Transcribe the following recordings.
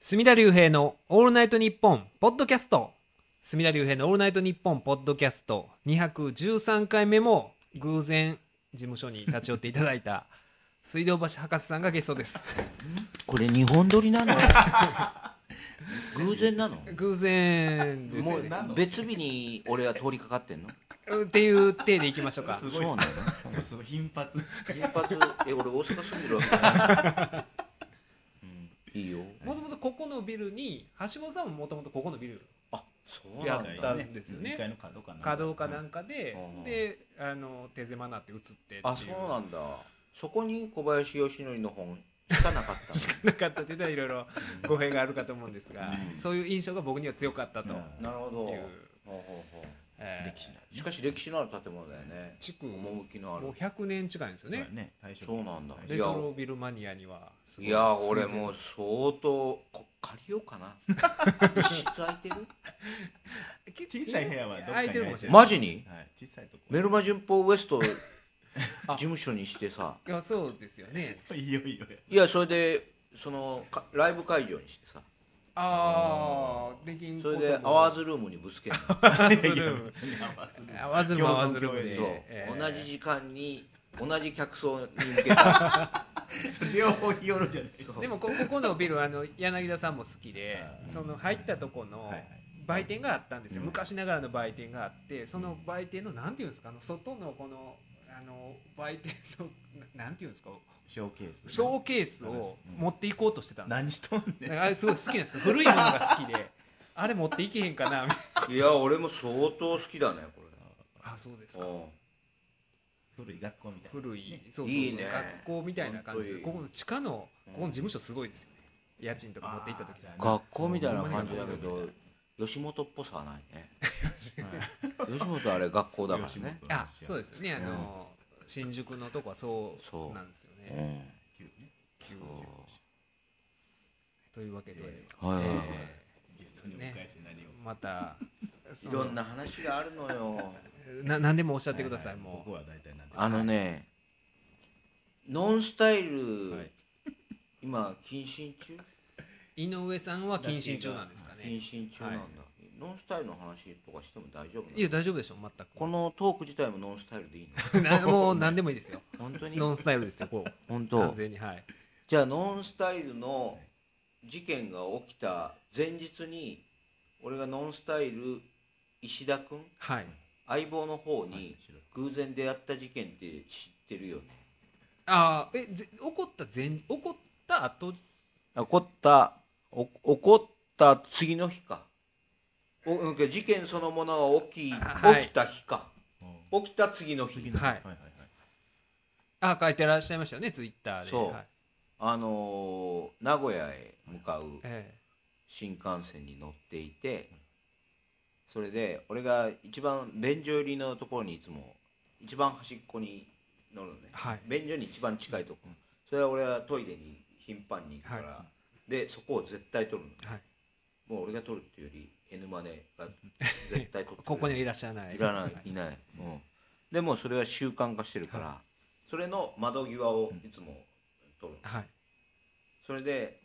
隅田隆平のオールナイトニッポンポッドキャスト。隅田隆平のオールナイトニッポンポッドキャスト。213回目も偶然事務所に立ち寄っていただいた 水道橋博士さんがゲストです。これ日本撮りなの？偶然なの？偶然ですもねう別日に俺は通りかかってんの？っていう体でいきましょうか。すごいそうなの？そうすごい頻発。頻発？え俺大阪住んでるわけじゃない、うん、いいよ。もともとここのビルに橋本さんももともとここのビルあそうやったんですよね。2階の角かな稼働かなんかで、うん。であの手狭なって移ってっていう。あそうなんだ。そこに小林義則の本しかなかったの。しかなかったって言ったらいろいろ語弊があるかと思うんですが、うん。そういう印象が僕には強かったとなるほど。ほうほうほうえー。歴史だしかし歴史のある建物だよね。築趣のあもうる100年近いんですよね。そうやね。そうなんだ。レトロビルマニアにはい。や俺もう相当こ借りようかな。一室空いてる？結 小さい部屋はどっかに空いてるかもしれないマジに？はい。小さいとこ。メルマ旬報ウエスト 事務所にしてさ。いやそうですよね。いやそれでそのかライブ会場にしてさああできんそれでアワーズルームにぶつけるいや別に合わずに合わずるも合わずるもで同じ時間に同じ客層に向けた 両方日和じゃないでもこここのビルあの柳田さんも好きでうんその入ったとこの売店があったんですよ、うん。昔ながらの売店があってその売店のなんていうんですかあの外のこのあの売店のななんていうんですかショーケースショーケースを持っていこうとしてたんです何しとんねん。あれすごい好きなんです。古いものが好きで。あれ持っていけへんかなみたいいや俺も相当好きだねこなあそうですか。れうん。古い学校みたいな。古いそうそう。いいね。学校みたいな感じ。でここの地下のここの事務所すごいですよね。家賃とか持って行った時あー学校みたいな感じだけど吉本っぽさはないね。吉本あれ学校だからね。あそうですよね。あうん。の新宿のとこはそそう。うなんですというわけではいはいはい。えゲストにお迎えして何を。ーまたそいのろんな話があるのよ。な何でもおっしゃってくださいもう。僕は大体なんであのねノンスタイル、はい。今謹慎中？井上さんは謹慎中なんですか謹ね慎中なんだ、ノンスタイルの話とかしても大丈夫いや大丈夫でしょ全く。このトーク自体もノンスタイルでいいの？なもう何でもいいですよ。本当に？ノンスタイルですよこう。本完当全にはい。じゃあノンスタイルの事件が起きた前日に俺がノンスタイル石田君はい。相棒の方はい。に偶然出会った事件って知ってるよね？ああえぜ起こった前起こった後？起こったお起こった次の日か事件そのものが起き起きた日か。うん。起きた次の日次のはい。はいはいはい。あ書いてらっしゃいましたよねツイッターで。そう。はい。あのー名古屋へ向かうえ新幹線に乗っていてそれで俺が一番便所寄りのところにいつも一番端っこに乗るのね。えはい。便所に一番近いとこ。ろそれは俺はトイレに頻繁に行くから、はでそこを絶対取るの。はい。もう俺が取るっていうより N マネが 絶対取ってくれるここにはいらっしゃらない。いらない、、はい。ない、うん、でもそれは習慣化してるから、それの窓際をいつも取る、はい。それで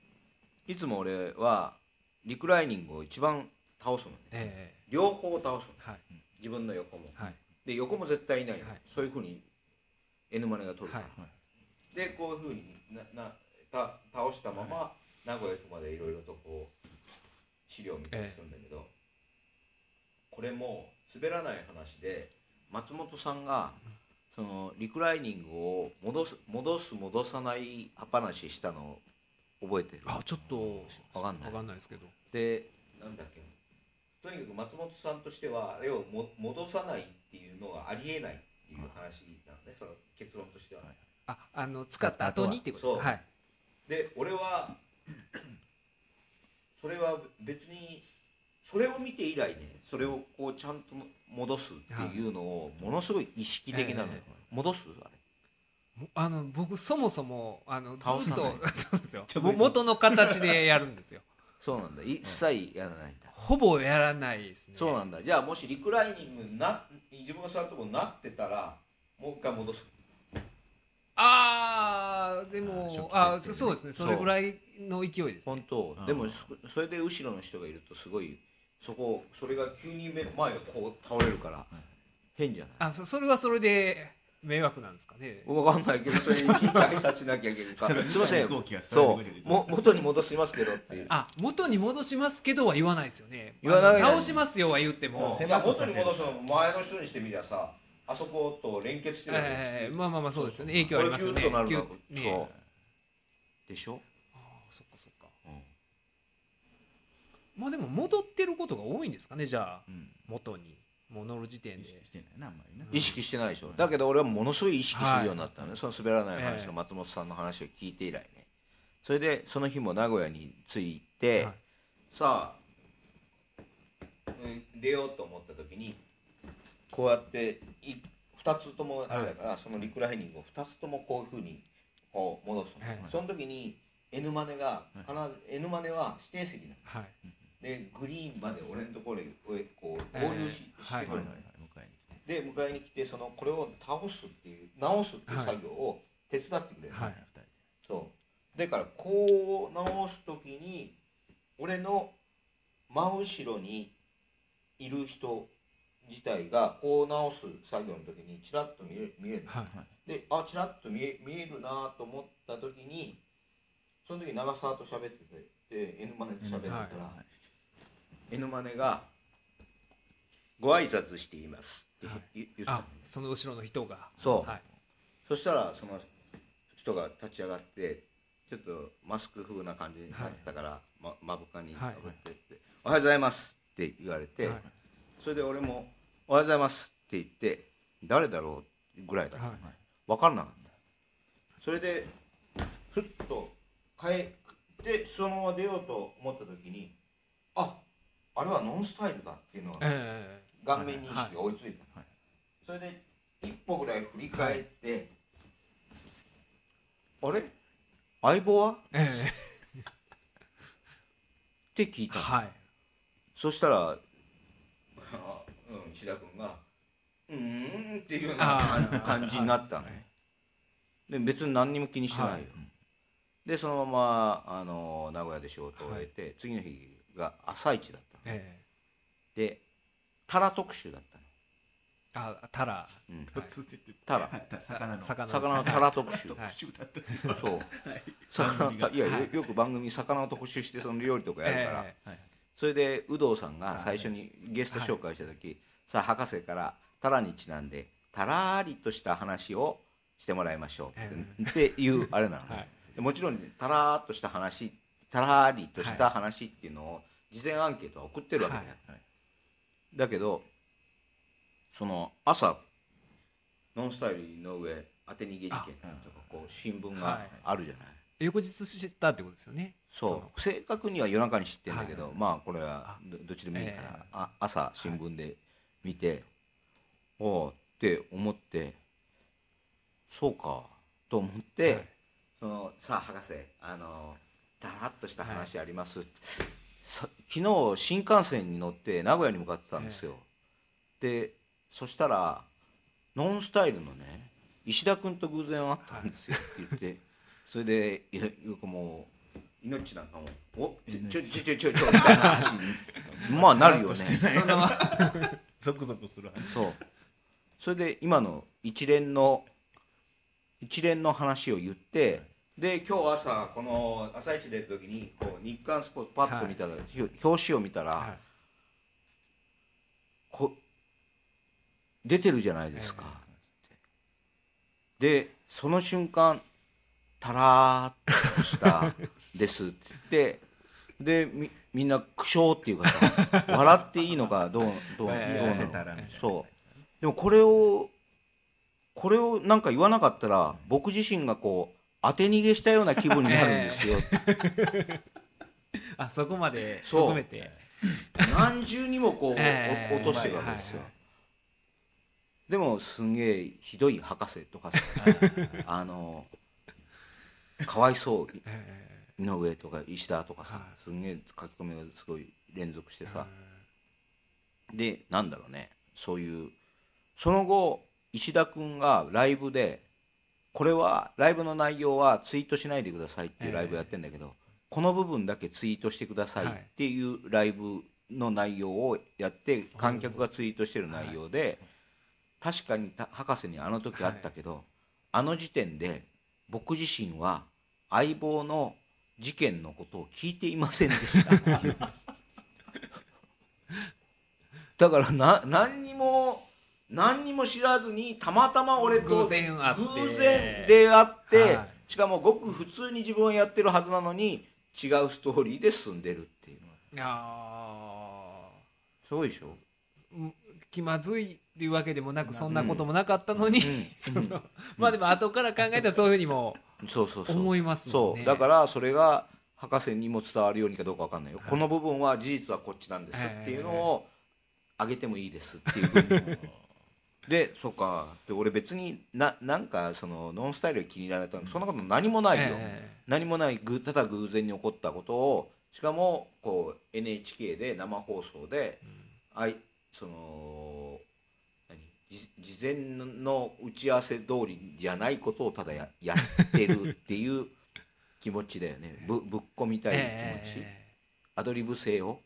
いつも俺はリクライニングを一番倒すのね。え両方倒すの。えはい。自分の横も。はい。で横も絶対いないの、はい。そういうふうに N マネが取るから、はでこういうふうにななた倒したまま、名古屋駅までいろいろとこう資料を見たりするんだけど、これも滑らない話で松本さんがそのリクライニングを戻す戻す戻さない話したのを覚えてる？あちょっとわかんない。わかんないですけど。でなんだっけとにかく松本さんとしてはあれをも戻さないっていうのがありえないっていう話なのね。その結論としては、ああの使った後にってことです。かはい。で俺はそれは別にそれを見て以来ねそれをこうちゃんと戻すっていうのをものすごい意識的なのよ、え戻す？あれ。もあの僕そもそもあのずっと 元の形でやるんですよ。そうなんだ。一切やらないんだ、ほぼやらないですね。そうなんだ。じゃあもしリクライニングにな自分が座るとこになってたらもう一回戻すあーであもあね。そうですね。それぐらいの勢いですね。本当。うん。でもそそれで後ろの人がいるとすごいそこそれが急に目前がこう倒れるから変じゃない？あそそれはそれで迷惑なんですかね。分かんないけどそれにいちいち挨拶しなきゃいけないか。ら すいません。そう。も元に戻しますけどっていう。あ元に戻しますけどは言わないですよね。言わないあの直しますよは言っても。そういや元に戻すのも前の人にしてみりゃさあそこと連結してるわけですえよーまあまあまあそうですよね。影響ありますよね。これキュッとなるのはキュッねそう。でしょ？あーそっかそっか。まあでも戻ってることが多いんですかねじゃあ。うん。元に。もう乗る時点で。意識してないなあんまりな意識してないでしょだけど俺はものすごい意識するようになったのね、その滑らない話ええの松本さんの話を聞いて以来ね。それでその日も名古屋に着いて、はい。さあ、うん出ようと思った時にこうやってい2つともあれだから、そのリクライニングを2つともこういうふうにこう戻す。の、はい。その時に N マネが必ず N マネは指定席なの。はい。でグリーンまで俺のところへこうええ合流し,、してくるの。で迎えに来てそのこれを倒すっていう直すっていう作業を手伝ってくれる、はい。そう。だからこう直す時に俺の真後ろにいる人自体がこう直す作業の時にチラッと見え見える。のはい。であチラッと見え見えるなと思った時にその時長澤と喋っててで N マネと喋ってたら、はい N マネが「ご挨拶しています」ってはい。言言ったその後ろの人が。そう。はい。そしたらその人が立ち上がってちょっとマスク風な感じになってたから、ま目深にかぶってって、おはようございます」って言われて、はい。それで俺も「おはようございます」って言って誰だろうぐらいだった、はい。分からなかった。それでふっと変えてそのまま出ようと思った時にああれはノンスタイルだっていうのがえ顔面認識が追いついた、はい。それで一歩ぐらい振り返って、あれ？相棒は？えええ。って聞いたの、はい。そしたら、あうん、石田君が「うーん」っていうような感じになったの。はいで別に何にも気にしてないよ、はい。でそのままあの名古屋で仕事を終えて、次の日が朝一だったの。えでタラ特集だったの、えあたらうん、タラ。魚の。魚魚のタラ特集。はい。特集だったそう。はい。魚いや、はい。よよく番組魚を特集してその料理とかやるから、えはいそれで有働さんが最初にゲスト紹介した時、さあ博士からタラにちなんでたらーりとした話をしてもらいましょう。って,、いうあれなのね、はい。でもちろんたらーっとした話たらーりとした話っていうのを事前アンケートは送ってるわけだよ、はい。はい。だけどその朝ノンスタイルの上当て逃げ事件とかこう新聞があるじゃない、え翌日知ったってことですよね。そう。正確には夜中に知ってるんだけど、はい。まあこれはどどっちでもいいから、ええ。あ朝新聞で見て、おおって思ってそうかと思って、はい。そのさあ博士あのだらっとした話あります、さ昨日新幹線に乗って名古屋に向かってたんですよ、でそしたらノンスタイルのね石田君と偶然会ったんですよ って言って、それでよくもう命なんかも「おちょちょちょちょちょ」みたいな話に まあなるよねゾクゾクする話。そう。それで今の一連の一連の話を言ってで今日朝この朝一出る時にこう日刊スポーツパッと見たら、表紙を見たら、はい。こ出てるじゃないですか、でその瞬間たらーっとした「です」って言ってでみみんな苦笑っていうかさ笑っていいのかどうどうどうなの？そう。でもこれをこれをなんか言わなかったら僕自身がこう当て逃げしたような気分になるんですよ、あそこまでそう。含めて。何重にもこう、ええお落としてるわけですよ、はいはいでもすんげえひどい博士とかさ あのかわいそうえ井上とか石田とかさ、はい。すんげえ書き込みがすごい連続してえさ、でなんだろうね。そういうその後石田君がライブでこれはライブの内容はツイートしないでくださいっていうライブやってんだけど、この部分だけツイートしてくださいっていうライブの内容をやって観客がツイートしてる内容で、確かにた博士にあの時あったけど、あの時点で僕自身は相棒の事件のことを聞いていませんでした。っていうだからな何にも何にも知らずにたまたま俺と偶然出会って、はい。しかもごく普通に自分はやってるはずなのに違うストーリーで進んでるっていういやー。すごいでしょ、うん気まずいっていうわけでもなくそんなこともなかったのに、うん。そのまあでも後から考えたらそういうふうにも思いますもんね。そう。だからそれが博士にも伝わるようにかどうかわかんないよ、はいこの部分は事実はこっちなんですはいっていうのをあげてもいいですっていうふうにでそうか。で俺別にななんかそのノンスタイルが気に入られたのそんなこと何もないよ、え何もないぐただ偶然に起こったことをしかもこう NHK で生放送でえあいその事前の打ち合わせ通りじゃないことをただややってるっていう気持ちだよね。ぶぶっ込みたい気持ち、えアドリブ性を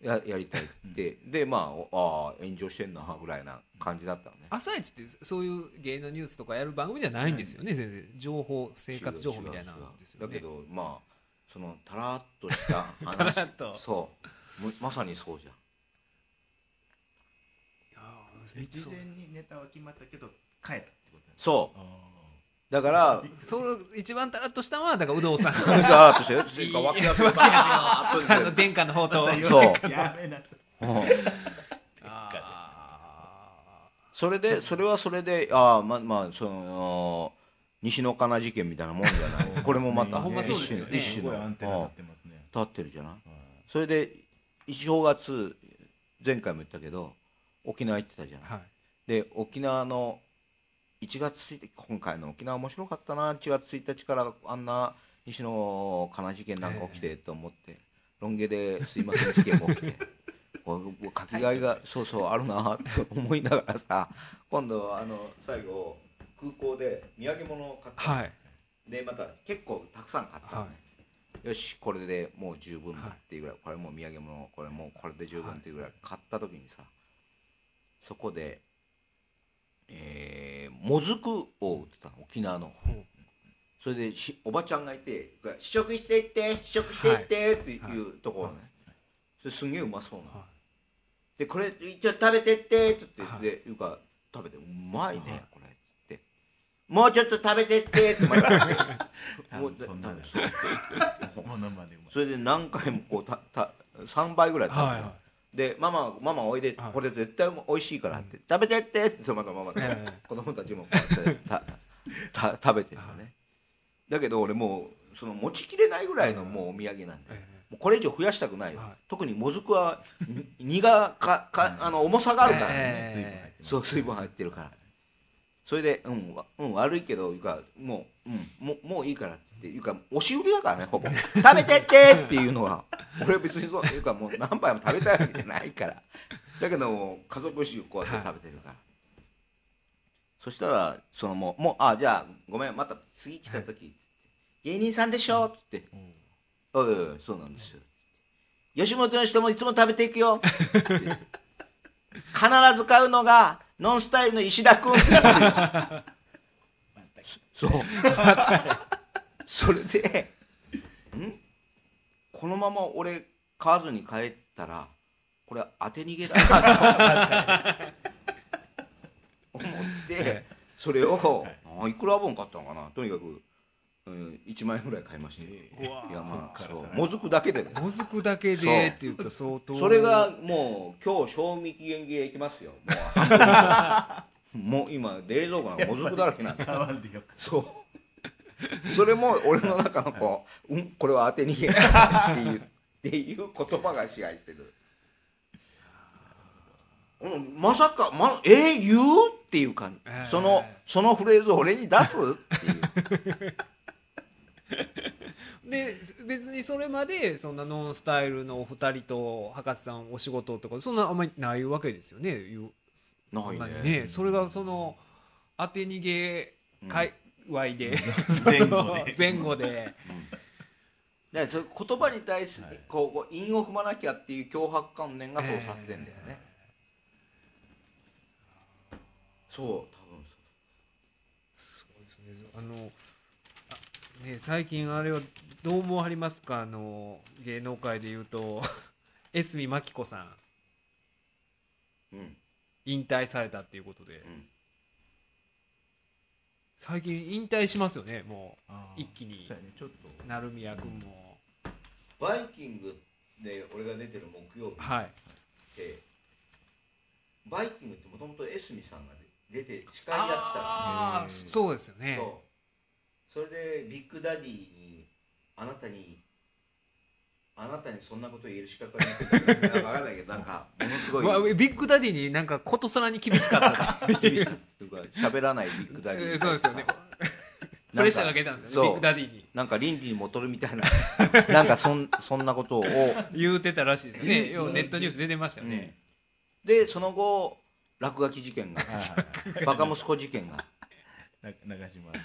ややりたいって。でまあおああ炎上してんなぐらいな感じだったのね。朝一ってそういう芸能ニュースとかやる番組ではないんですよね、全然。情報生活情報みたいなだけどまあそのたらっとした話。そう。むまさにそうじゃん事前にネタは決まったけど変えたってことなんですそう。あだからそれ一番たらっとしたのはだから有働さん。それであらとしてよついか脇汗をバー。殿下の方とーそう。やめなさい。それでそれはそれでああまあまあその西野カナ事件みたいなもんじゃない。これもまた一種の。立ってるじゃないはい？それで正月前回も言ったけど沖縄行ってたじゃない。ーはい。で沖縄の1月1日今回の沖縄面白かったな1月1日からあんな西野カナ事件なんか起きてと思って、ロン毛ですいません事件も起きて。こう書きがいがそうそうあるなと思いながらさ今度あの最後空港で土産物を買ったの、はい。でまた結構たくさん買ったのね、よしこれでもう十分だっていうぐらい、これもう土産物これもうこれで十分っていうぐらい買った時にさそこでえーもずくを売ってたの沖縄のほうそれでしおばちゃんがいて「試食していって試食していって」っていうところね、それすんげえうまそうなの。はでこれ一応食べてってって言って、はい。でいうか食べてうまいね、はい。これっつって。もうちょっと食べてってって言って そんなだ それで何回もこうたた3倍ぐらい食べて、はいはでママママおいで、はい。これ絶対美味しいからって、食べてってってまたママが、ええ。子供たちもこうやってた た食べてるのね、だけど俺もうその持ちきれないぐらいのもうお土産なんで、えもうこれ以上増やしたくないよ、はい。特にもずくはに荷がかかあの重さがあるから、ええ。水分入ってます。そう水分入ってるから。それで「うん、わうん、悪いけどいうかもう,、うん、もうもういいから」っていうか押し売りだからねほぼ「食べてって!」っていうのは。俺は別にそういうかもう何杯も食べたいわけじゃないから。だけども家族主こうやって食べてるから、そしたらそのもう「もうあじゃあごめんまた次来た時」つって「芸人さんでしょ」っつってうん「おいおいおいそうなんですよ」吉本の人もいつも食べていくよ」必ず買うのがノンスタイルの石田君 そうそれでん？このまま俺買わずに帰ったらこれ当て逃げだなと思って それをあいくら分買ったのかな？とにかく、うん、1万円ぐらい買いましたいやまあもずくだけでね。もずくだけでって言ったら相当。それがもう今日賞味期限切れいきますよ。もう 今冷蔵庫がもずくだらけなんでそう それも俺の中のこう、うん、これは当て逃げだっていうっていう言葉が支配してる、うん、まさか、ま、えー、言うっていう感じ、えーそのそのフレーズを俺に出す？っていう。で別にそれまでそんなノンスタイルのお二人と博士さんお仕事とかそんなあんまりないわけですよね。ないね。そね。それがその当て逃げかい、Y で。前後で。前後で。だからそういう言葉に対する、はい。こうこう韻を踏まなきゃっていう脅迫観念がそうさせてんだよね、そう多分そう。ですねあのあね最近あれはどう思わはりますか？あの芸能界でいうと。江角真紀子さん。うん。引退されたっていうことで。うん最近引退しますよねもあー。一気に。そうやねちょっと。う成宮君も、バイキングで俺が出てる木曜日っはい。て、バイキングってもともと江角さんが出て司会やってたの。ああへーそうですよね。そう。それでビッグダディにあなたにあなたにそんなこと言える資格はないなんか分かんないけどなんかものすごい。わビッグダディになんかことさらに厳しかった厳しかったっていうか喋らないビッグダディえーそうですよね。プレッシャーかけたんですよねビッグダディに。なんか倫理に戻るみたいな。なんかそんそんなことを、言うてたらしいですよね。うんようネットニュース出てましたよね、でその後落書き事件がバカ息子事件がな長嶋さ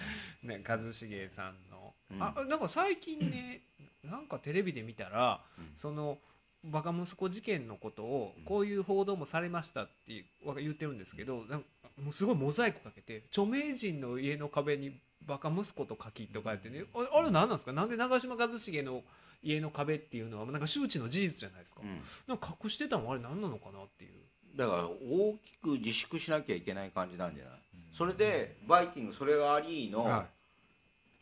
ん。ね一茂さんの、うん。あなんか最近ねなんかテレビで見たら、うん。そのバカ息子事件のことをうん。こういう報道もされましたって言ってるんですけどなんかもうすごいモザイクかけて著名人の家の壁にバカ息子と書きとかやってねああれ何なんですか？なんで長嶋一茂の家の壁っていうのはなんか周知の事実じゃないですか、うん。なんか隠してたのあれ何なのかなっていう。だから大きく自粛しなきゃいけない感じなんじゃない？うん。それでバイキングそれがありの、はい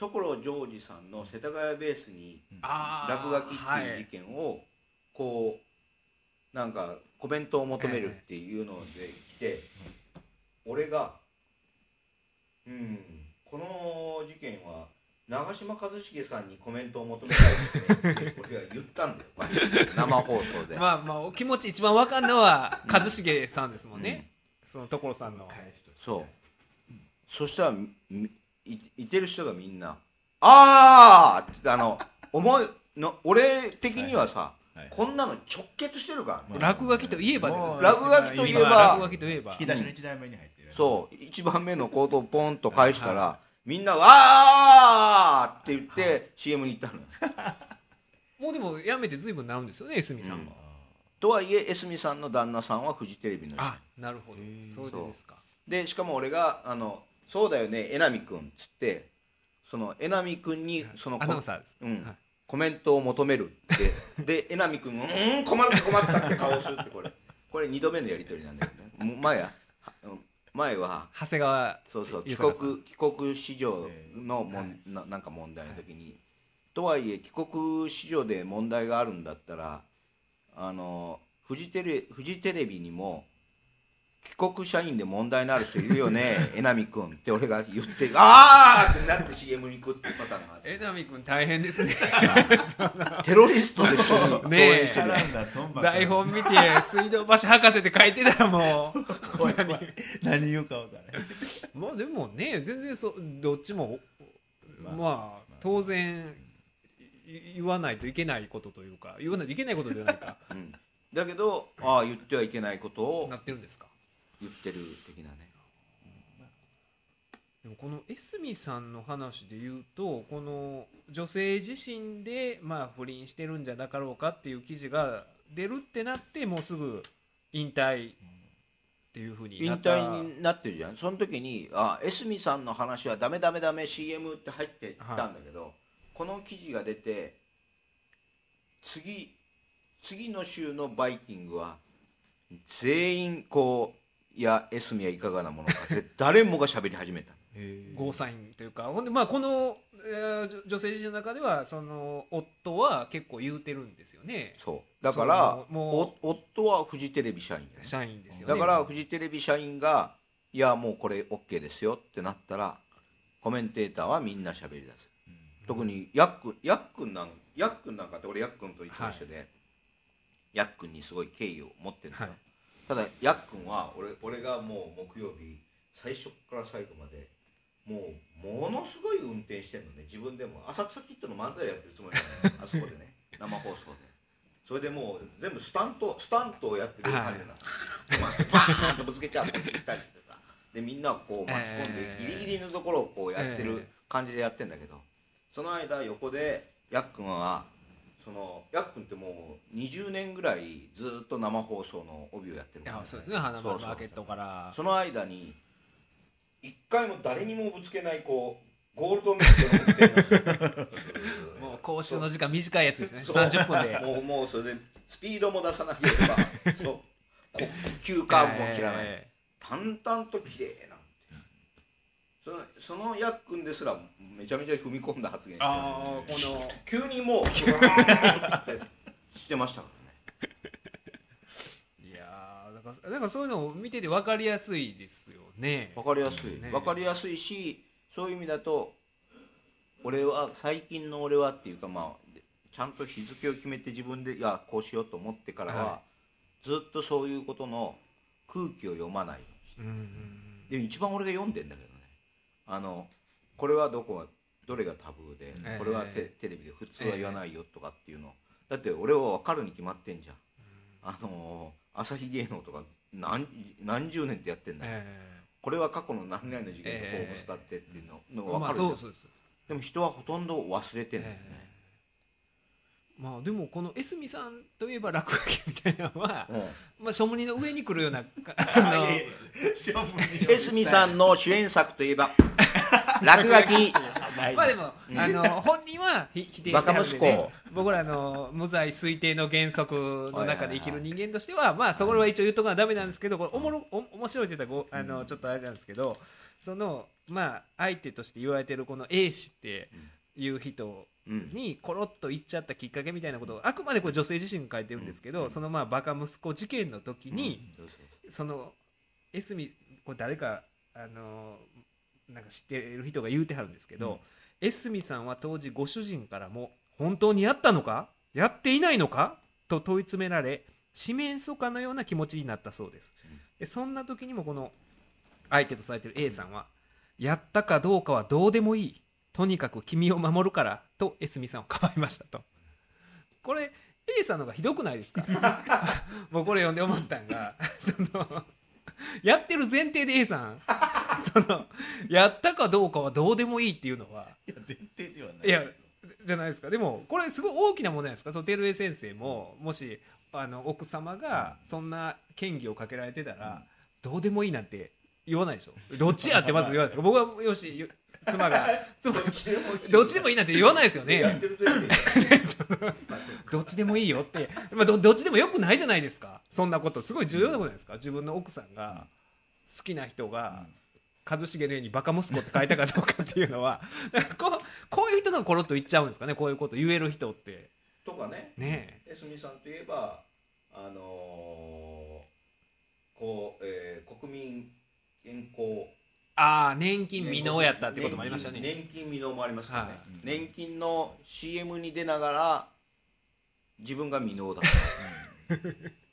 所ジョージさんの世田谷ベースにあー落書きっていう事件をこうなんかコメントを求めるっていうので来て俺が「うんこの事件は長嶋一茂さんにコメントを求めたいですね」って俺が言ったんだよ生放送で。まあまあお気持ち一番わかんのは一茂さんですもんね、その所さんの。そう。そしたらいいてる人がみんな「ああ!」ってあの 思いの俺的にはさ、はい。こんなの直結してるから、まあ落書きといえばですよ。もう落書きといえば今落書きといえば。引き出しの一台目に入ってる。そう一番目のコードをポンと返したら、はみんな「わー!」って言って CM に行ったのよ。もうでもやめて随分なるんですよね江角さんが、とはいえ江角さんの旦那さんはフジテレビの人。あなるほど。それでですか。でしかも俺が「あのそうだよねえなみくん」っつってそのえなみくんにそのアナウンサーです、うん。はい。コメントを求めるって。でえなみくんが「うーん困った困った」って顔をするってこれ。これ2度目のやり取りなんだけどね。前は前は長谷川そうそう帰国帰国子女のもん、ななんか問題の時に、とはいえ帰国子女で問題があるんだったらあのフジテレフジテレビにも帰国社員で問題のある人いるよね？えなみくんって俺が言ってああってなって CM に行くっていうパターンがあって江波君大変ですね。テロリストで一緒に共演してる、台本見て水道橋博士って書いてたらもう。何言うか分からへん。まあでもね全然そどっちもまあ、まあ当然い言わないといけないことというか言わないといけないことじゃないか。うん。だけどああ言ってはいけないことをなってるんですか？言ってる的なね。でもこの江角さんの話で言うとこの女性自身でまあ不倫してるんじゃなかろうかっていう記事が出るってなってもうすぐ引退っていうふうにな引った。退になってるじゃん。その時に「あ江角さんの話はダメダメダメ CM」って入ってたんだけど、この記事が出て次次の週の「バイキング」は全員こう「いや江角はいかがなものか」って誰もが喋り始めた。ゴーサインというか。ほんでまあこの、えー女女性自身の中ではその夫は結構言うてるんですよね。そう。だからもお夫はフジテレビ社員ね。社員ですよね。だからフジテレビ社員が「いやもうこれ OK ですよ」ってなったらコメンテーターはみんな喋り出す。特にヤックンヤックンなんヤックンなんかって俺ヤックンと一緒で、ヤックンにすごい敬意を持ってるんだよ、はいただヤックンは俺俺がもう木曜日最初から最後までもうものすごい運転してるのね。自分でも浅草キッドの漫才やってるつもりなの あそこでね。生放送で。それでもう全部スタントスタントをやってる感じなバーンとぶつけちゃうって言ったりしてさ。でみんなをこう巻き込んで、えー。ギリギリのところをこうやってる感じでやってんだけど、その間横でやっくんはそのやっくんってもう20年ぐらいずっと生放送の帯をやってるいからやそうですね。花丸マーケットから。その間に一回も誰にもぶつけないこうゴールドメットの運転をする もう講習の時間短いやつですね。そう。30分で。もうもうそれでスピードも出さなければ そう。こ急カーブも切らない、え淡々と綺麗そのそのやっくんですらめちゃめちゃ踏み込んだ発言してーああこの 急にもう してましたからね。いやーだからだからそういうのを見てて分かりやすいですよね。わかりやすい、ね。わかりやすいしそういう意味だと俺は最近の俺はっていうかまあちゃんと日付を決めて自分でいやこうしようと思ってからは、はずっとそういうことの空気を読まない。うんうんで一番俺が読んでんだけど。ねあのこれはどこがどれがタブーで、ええ。これはテテレビで普通は言わないよとかっていうの、だって俺は分かるに決まってんじゃん、あの朝日芸能とか何何十年ってやってんだよ、えこれは過去の何々の事件とこええう伝ってっていうのえの分まかるじゃん、あそうそうですでも人はほとんど忘れてんだよね、ええ。まあでもこの江角さんといえば落書きみたいなのは、まあ、書無の上に来るような その江角さんの主演作といえば 落書き。まあでも、あの本人はひ否定してはるんで、ね、僕らの無罪推定の原則の中で生きる人間としては、まあそこは一応言っとかなダメなんですけど、これおもろお面白いって言ったらごあのちょっとあれなんですけど、そのまあ相手として言われてるこの A 氏っていう人うん。にコロッと言っちゃったきっかけみたいなことをあくまでこれ女性自身が書いてるんですけど、そのまあバカ息子事件の時に、そのエスミこれ誰かあのなんか知ってる人が言うてはるんですけど、エスミさんは当時ご主人からも「本当にやったのか？やっていないのか?」と問い詰められ四面楚歌のような気持ちになったそうです、でそんな時にもこの相手とされてる A さんは「やったかどうかはどうでもいい。とにかく君を守るから」とエスミさんをかばいましたと。これ A さんのがひどくないですか？もうこれ読んで思ったんがそのやってる前提で A さん そのやったかどうかはどうでもいいっていうのは。いや前提ではない。いやじゃないですか。でもこれすごい大きな問題なんですか？その照江先生ももしあの奥様がそんな嫌疑をかけられてたら、どうでもいいなんて言わないでしょ？どっちやってまず言わないですか？僕はよし妻が。妻がどっちでもいいなんて言わないですよね。どっちでもいい。よって、まあ、どどっちでもよくないじゃないですか。そんなこと。すごい重要なことないですか。自分の奥さんが好きな人が一茂のようにバカ息子って書いたかどうかっていうのはこうこういう人がコロッと言っちゃうんですかねこういうこと言える人ってとかねね江角さんといえばあのーこう、えー国民健康ああ年金未納やったってこともありましたね年金未納もありますからね、はい年金の CM に出ながら自分が未納だった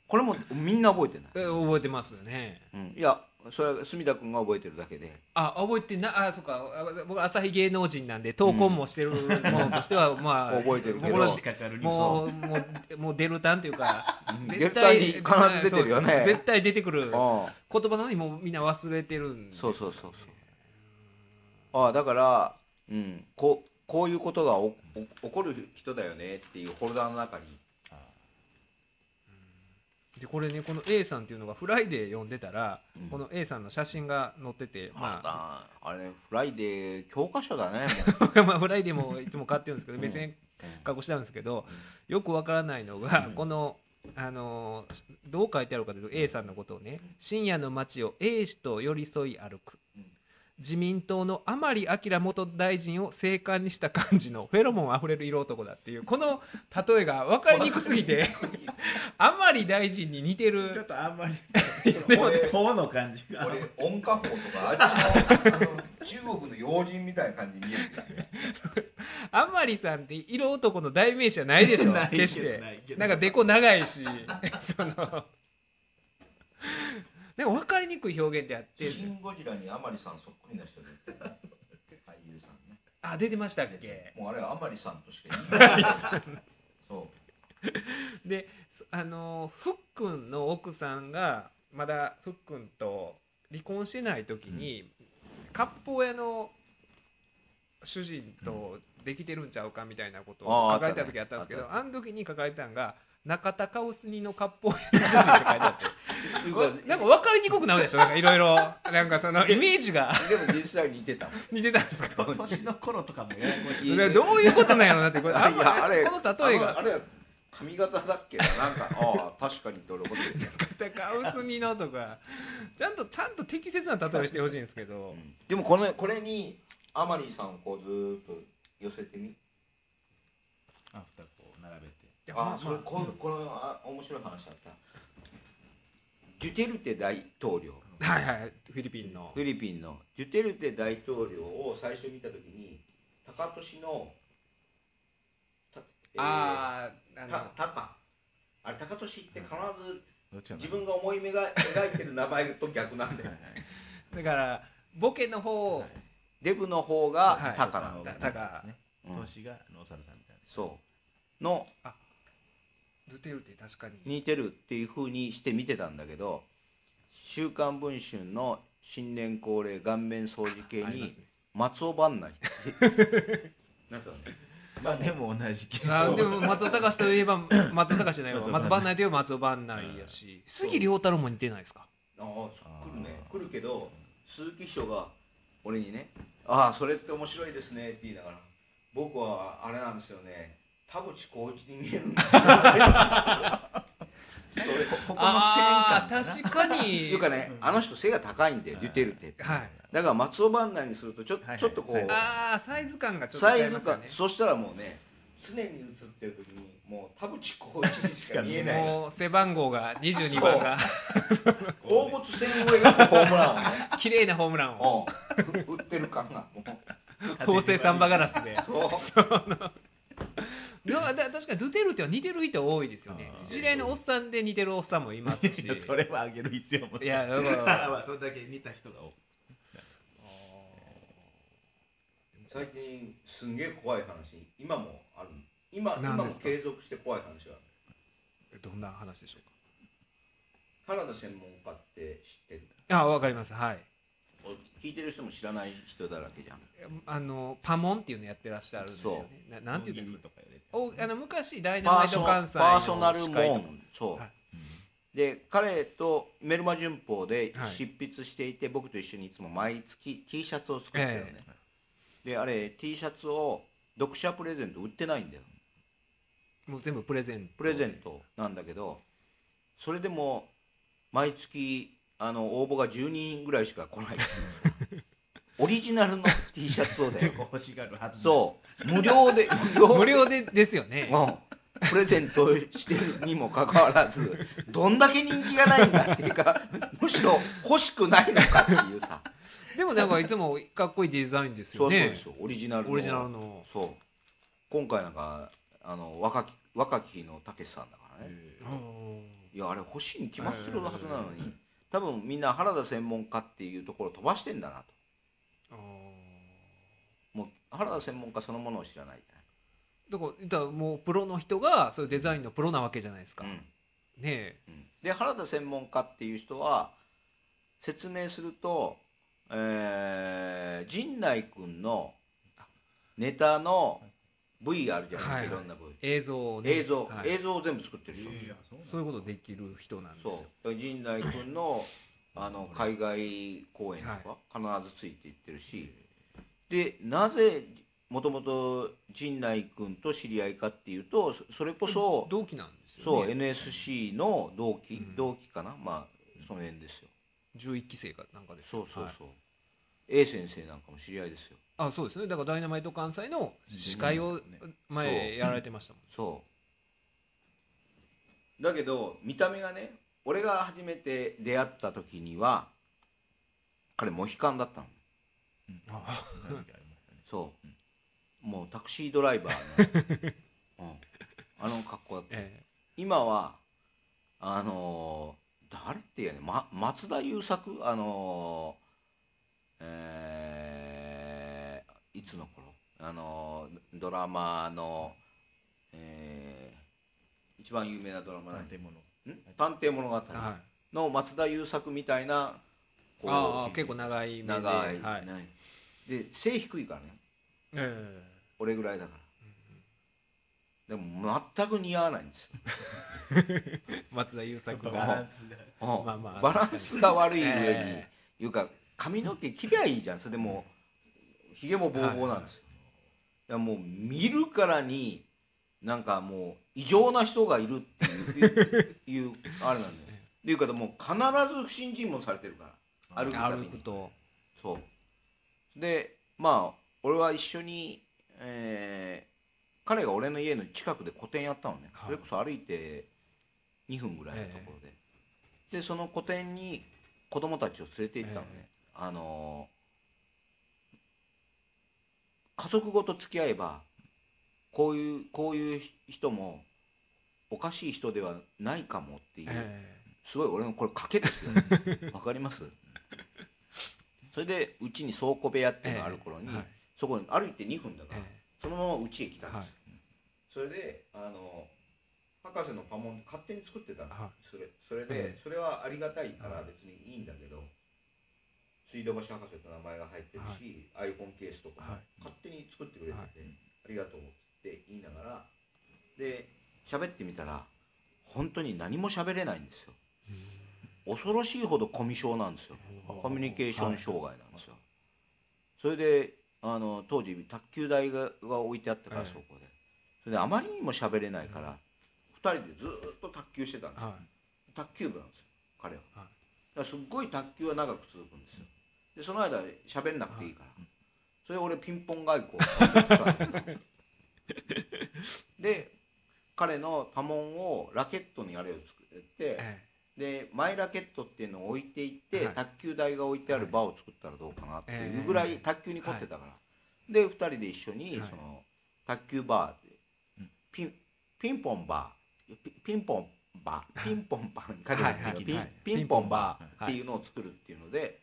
これもみんな覚えてない、覚えてますよねうんいやそれは隅田君が覚えてるだけで。あ覚えてなあそっか。あ僕朝日芸能人なんで闘魂もしてるものとしては、まあ覚えてるけど。もうもうもうもうデルタンというかデルタンに必ず出てるよね。絶対出てくる言あ葉なのにもうみんな忘れてるんですそうそうそうそう。ああだから、うん、こうこういうことがおお起こる人だよねっていうフォルダの中にでこれねこの A さんっていうのがフライデー読んでたら、うん。この A さんの写真が載ってて、ままあ、ああれフライデー教科書だね。まあフライデーもいつも買ってるんですけど、うん。目線加工してあるんですけど、よくわからないのが、このあのーどう書いてあるかというと A さんのことをね深夜の街を A 氏と寄り添い歩く、うん自民党の甘利明元大臣を生還にした感じのフェロモンあふれる色男だっていうこの例えが分かりにくすぎて 甘利大臣に似てちょっるとあんまりでもね法の感じが。俺音歌法とかあっちのあの中国の要人みたいな感じに見える。甘利さんって色男の代名詞じゃないでしょないけど決してないけど。なんかデコ長いし そのなんか分かりにくい表現であって。シン・ゴジラに甘利さんそっくりな人で。俳優さんね。あ出てましたっけ？もうあれは甘利さんとしか言えない。そう。でそあのふっくんの奥さんがまだふっくんと離婚してない時に、割烹屋の主人とできてるんちゃうかみたいなことをかれてた時あったんですけどあった。あ,、の時に書かれてたのが中田カウスニの割烹屋の主人って書いてあって。なんか分かりにくくなるでしょ。なんかいろいろなんかそのイメージが。でも実際似てた 似てたんですか？年の頃とかもややこしい。どういうことなんやろうなって。これあんまいやあれこの例えが。あれは髪型だっけな。なんかああ確かにって俺思ってる、中田カウスニのとか。ちゃんとちゃんと適切な例えをしてほしいんですけど、でもこのこれにアマリーさんをこうずーっと寄せてみ。あ二こう並べていやまあ。あそれこのこのあ面白い話だった。デュテルテ大統領。はいはいフィリピンの。フィリピンの。デュテルテ大統領を最初見た時に高俊のた、えーああたタカあれ高俊って必ず自分が思い目が描いてる名前と逆なんだよはいはい。だからボケの方、はい。デブの方がはいタカなんだよ、だからですね。がノーサルさん。みたいなそう。のドゥテルテ確かに。似てるっていうふうにして見てたんだけど「週刊文春」の新年恒例顔面掃除系に松尾伴内って。なんかねまあでも同じ系あ統。でも松尾隆といえば 松尾隆じゃないわ。松尾松尾伴内といえば松尾伴内やし。杉良太郎も似てないですか？ああ来るね。来るけど鈴木秘書が俺にね「ああそれって面白いですね」って言いながら「僕はあれなんですよね田淵光一に見えるんですよ」それこここの線感確かってに。いうかねあの人背が高いんだよはい。デュテルテって。はい。だから松尾伴内にするとちょ,、はいはい。ちょっとこうサイズああサイズ感がちょっと違いますよね。そしたらもうね常に映ってる時にもう田淵光一にしか見えない もう背番号が22番が。放物線を描くホームランをね。綺麗なホームランを。うん。打ってる感がもう。合成サンバガラスで。そう。だからだ確かにドゥテルテは似てる人多いですよね。知り合いのおっさんで似てるおっさんもいますし。それはあげる必要もない。いやだから。まあそれだけ似た人が多い最近すんげえ怖い話今もある今今も何ですか？継続して怖い話があるどんな話でしょう原田専門家って知ってる？かあわかります。はい。聞いてる人も知らない人だらけじゃん。あのパモンっていうのやってらっしゃるんですよね。ななんて言うんですか？おあの昔ダイナマイト関西のパーソナルモンそう、はい。で彼とメルマ旬報ではい。執筆していて、僕と一緒にいつも毎月 T シャツを作ってるよね、であれ T シャツを読者プレゼント売ってないんだよ。もう全部プレゼント。プレゼントなんだけどそれでも毎月あの応募が10人ぐらいしか来ないっていうオリジナルの T シャツをだよ結構欲しがるはずそう。無料で無料 無料でですよね。うん。プレゼントしてるにもかかわらずどんだけ人気がないんだっていうかむしろ欲しくないのかっていうさ。でもなんかいつもかっこいいデザインですそうそうよねですよオリジナルの。オリジナルの。そう。今回なんかあの若き若き日のたけしさんだからね。いやあれ欲しいに決まってるはずなのに多分みんな原田専門家っていうところを飛ばしてんだなと原田専門家そのものを知らない。じだからもうプロの人がそういうデザインのプロなわけじゃないですか、ゃない、ねえ。うん。うんで原田専門家っていう人は説明すると、えー、陣内君のネタの V あるじゃないですか、はい。いろんな V 映像をね。映像、はい。映像を全部作ってる人、いやそうそういうことできる人なんですそう。よだから陣内君のあの海外公演とか必ずついていってるし、でなぜもともと陣内君と知り合いかっていうとそそれこそ同期なんですそうよね NSC の同期、うん。同期かな？まあその辺ですよ。11期生かなんかですそうそうはい。そう、A 先生なんかも知り合いですよ。あそうですね。だからダイナマイト関西の司会を前やられてましたもん。そう。だけど見た目がね俺が初めて出会った時には彼モヒカンだったのあ何かありましたねそう、もうタクシードライバーの、うん、あの格好だった。え今はあのー誰っていうね、ま、松田優作？あのーえーいつの頃？あのードラマの、えー一番有名なドラマなん建物。ん？探偵物語。の松田優作みたいなこうああ結構長い長い、はい。ねで背低いからね。え俺ぐらいだから、でも全く似合わないんですよ、え 松田優作バがランスが。うん。まあまあバランスが悪い上に、えいうか髪の毛切りゃいいじゃん。それでもうひげもボーボーなんですよ、いやもう見るからになんかもう異常な人がいるっていういう あれなんだよ。っていうかもう必ず不信心もされてるから。歩くたびに。歩くと。そうでまあ俺は一緒に、えー彼が俺の家の近くで個展やったのね、はい。それこそ歩いて2分ぐらいのところで、でその個展に子供たちを連れて行ったのね、えあのー家族ごと付き合えばこういうこういう人もおかしい人ではないかもっていう、えすごい俺のこれ賭けですよ わかります？それでうちに倉庫部屋っていうのがある頃に、そこに歩いて2分だから、えそのままうちへ来たんですそれであの博士のパモン勝手に作ってたの、はい。それそれで、ええ。それはありがたいからはい。別にいいんだけど、水道橋博士と名前が入ってるし、iPhone ケースとかもはい。勝手に作ってくれてて、はい。ありがとうって言いながら。で喋ってみたら本当に何も喋れないんですよ恐ろしいほどコミュ障なんですよ。コミュニケーション障害なんですよ、それであの当時卓球台がが置いてあったからええ。そこで。それであまりにも喋れないから、二人でずーっと卓球してたんですよ、は卓球部なんですよ彼は、はい。だからすっごい卓球は長く続くんですよ。でその間喋んなくていいから、それで俺ピンポン外交。で彼のパモンをラケットにあれを作って、いえでマイラケットっていうのを置いていって、はい。卓球台が置いてある場を作ったらどうかなっていうぐらいええ卓球に凝ってたから、で2人で一緒にはい。その卓球バーでピンピンポンバー。ピピンポンバー。ピンポンバーにかけてピンピンポンバピンポンバーーっていうのを作るっていうので